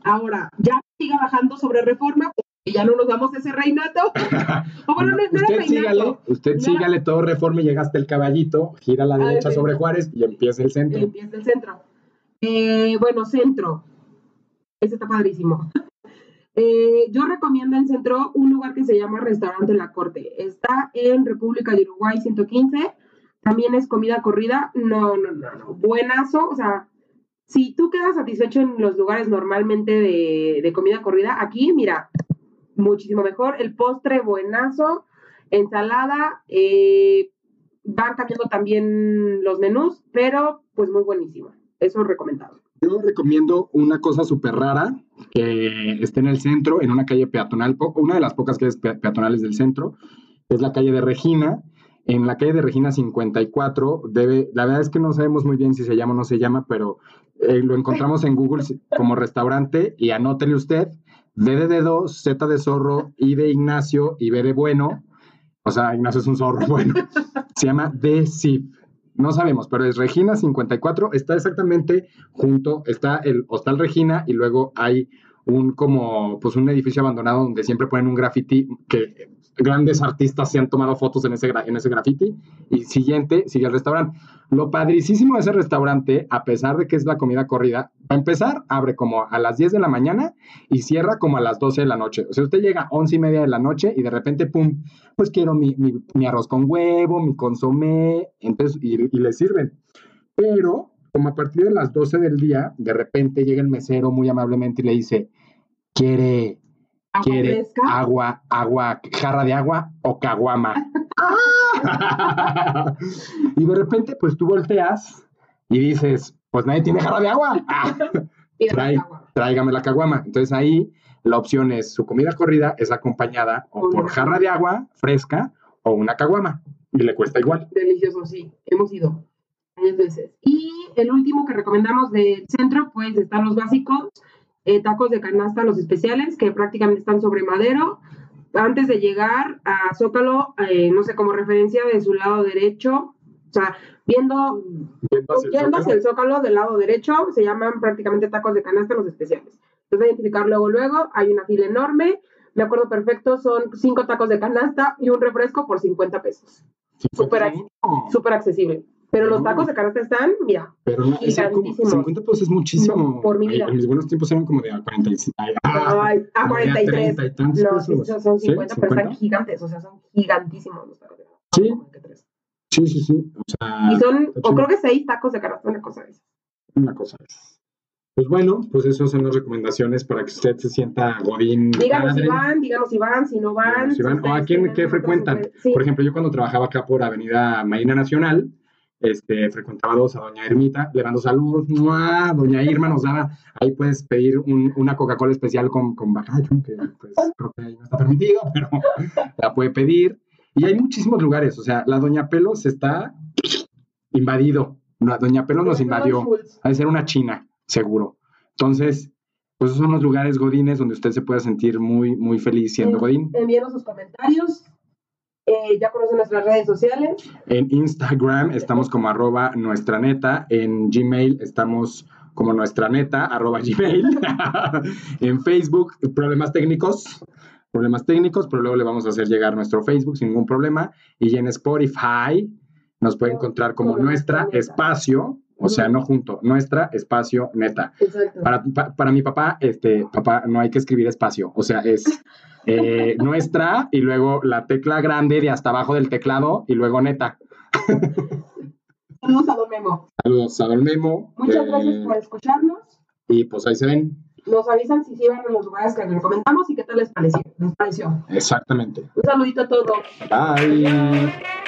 Ahora, ya siga bajando sobre reforma, porque ya no nos damos ese reinato. [laughs] o bueno, no, era usted reinato. sígale, usted No era- sígale todo reforma y llega hasta el caballito, gira a la derecha sobre Juárez y empieza el centro. Empieza el centro. Eh, bueno, centro. Ese está padrísimo. [laughs] Eh, yo recomiendo en centro un lugar que se llama Restaurante La Corte. Está en República de Uruguay 115. También es comida corrida. No, no, no, no. Buenazo. O sea, si tú quedas satisfecho en los lugares normalmente de, de comida corrida, aquí, mira, muchísimo mejor. El postre, buenazo. Ensalada. eh, van cambiando también los menús, pero pues muy buenísimo. Eso es recomendado. Yo recomiendo una cosa súper rara que esté en el centro, en una calle peatonal, una de las pocas calles pe- peatonales del centro, es la calle de Regina. En la calle de Regina 54, debe, la verdad es que no sabemos muy bien si se llama o no se llama, pero eh, lo encontramos en Google como restaurante y anótele usted, D de dedo, Z de zorro, I de Ignacio y B de bueno. O sea, Ignacio es un zorro [laughs] bueno. Se llama Zip. No sabemos, pero es Regina 54. Está exactamente junto, está el Hostal Regina y luego hay un como, pues un edificio abandonado donde siempre ponen un graffiti que grandes artistas se han tomado fotos en ese, en ese graffiti. Y siguiente, sigue el restaurante. Lo padricísimo de ese restaurante, a pesar de que es la comida corrida, para empezar, abre como a las 10 de la mañana y cierra como a las 12 de la noche. O sea, usted llega a 11 y media de la noche y de repente, pum, pues quiero mi, mi- mi arroz con huevo, mi consomé, entonces, y, y le sirven. Pero, como a partir de las 12 del día, de repente llega el mesero muy amablemente y le dice, ¿quiere, ¿Agua quiere fresca? agua, agua, jarra de agua o caguama? [laughs] Y de repente, pues tú volteas y dices, pues nadie tiene jarra de agua. [laughs] ¡Ah! Tráigame la caguama. Entonces ahí la opción es su comida corrida es acompañada o por jarra de agua fresca o una caguama y le cuesta igual. Delicioso, sí. Hemos ido varias veces. Y el último que recomendamos del centro, pues están los básicos, eh, tacos de canasta, los especiales, que prácticamente están sobre madero. Antes de llegar a Zócalo, eh, no sé, como referencia de su lado derecho, o sea, viendo, Yendo hacia el Zócalo. el Zócalo del lado derecho, se llaman prácticamente tacos de canasta los especiales. Los voy a identificar luego, luego, hay una fila enorme, me acuerdo perfecto, son cinco tacos de canasta y un refresco por 50 pesos. Súper accesible. Pero los tacos de canasta están, mira, Pero no, es como gigantísimos. 50 pesos es muchísimo. No, por mi vida. En mis buenos tiempos eran como de a 45. ay, ah, a como de 43. 30 y tantos No, pesos. son ¿Sí? 50, pero están 50. gigantes, o sea, son gigantísimos los tacos de canasta. Sí. Sí, sí, sí. O sea, Y son, o creo que seis tacos de canasta, una cosa de esas. Una cosa es. Pues bueno, pues esas son las recomendaciones para que usted se sienta godín. Díganos si van, díganos si van, si no van. Si van, si o a quién qué frecuentan. Sí. Por ejemplo, yo cuando trabajaba acá por Avenida Marina Nacional, este, frecuentaba dos a Doña Irmita, le mando saludos, ¡mua! Doña Irma nos daba, ahí puedes pedir un- una Coca-Cola especial con, con bacacho, que pues creo que ahí no está permitido, [laughs] pero la puede pedir. Y hay muchísimos lugares, o sea, la Doña Pelos está invadido, la Doña Pelos nos invadió, ha de ser una china, seguro. Entonces, pues esos son los lugares godines donde usted se puede sentir muy, muy feliz siendo godín. Envíenos sus comentarios. Eh, ya conocen nuestras redes sociales. En Instagram estamos como arroba nuestra neta. En Gmail estamos como nuestra neta, arroba Gmail. [laughs] en Facebook, problemas técnicos. Problemas técnicos, pero luego le vamos a hacer llegar nuestro Facebook sin ningún problema. Y en Spotify nos puede encontrar como nuestra espacio, o sea, no junto, nuestra espacio neta. Exacto. Para, pa- para mi papá, este, papá, no hay que escribir espacio. O sea, es eh, [laughs] nuestra y luego la tecla grande de hasta abajo del teclado y luego neta. Saludos a Don Memo. Saludos a Don Memo. Muchas eh, gracias por escucharnos. Y pues ahí se ven. Nos avisan si van a los lugares que les comentamos y qué tal les pareció. Les pareció. Exactamente. Un saludito a todos. Bye.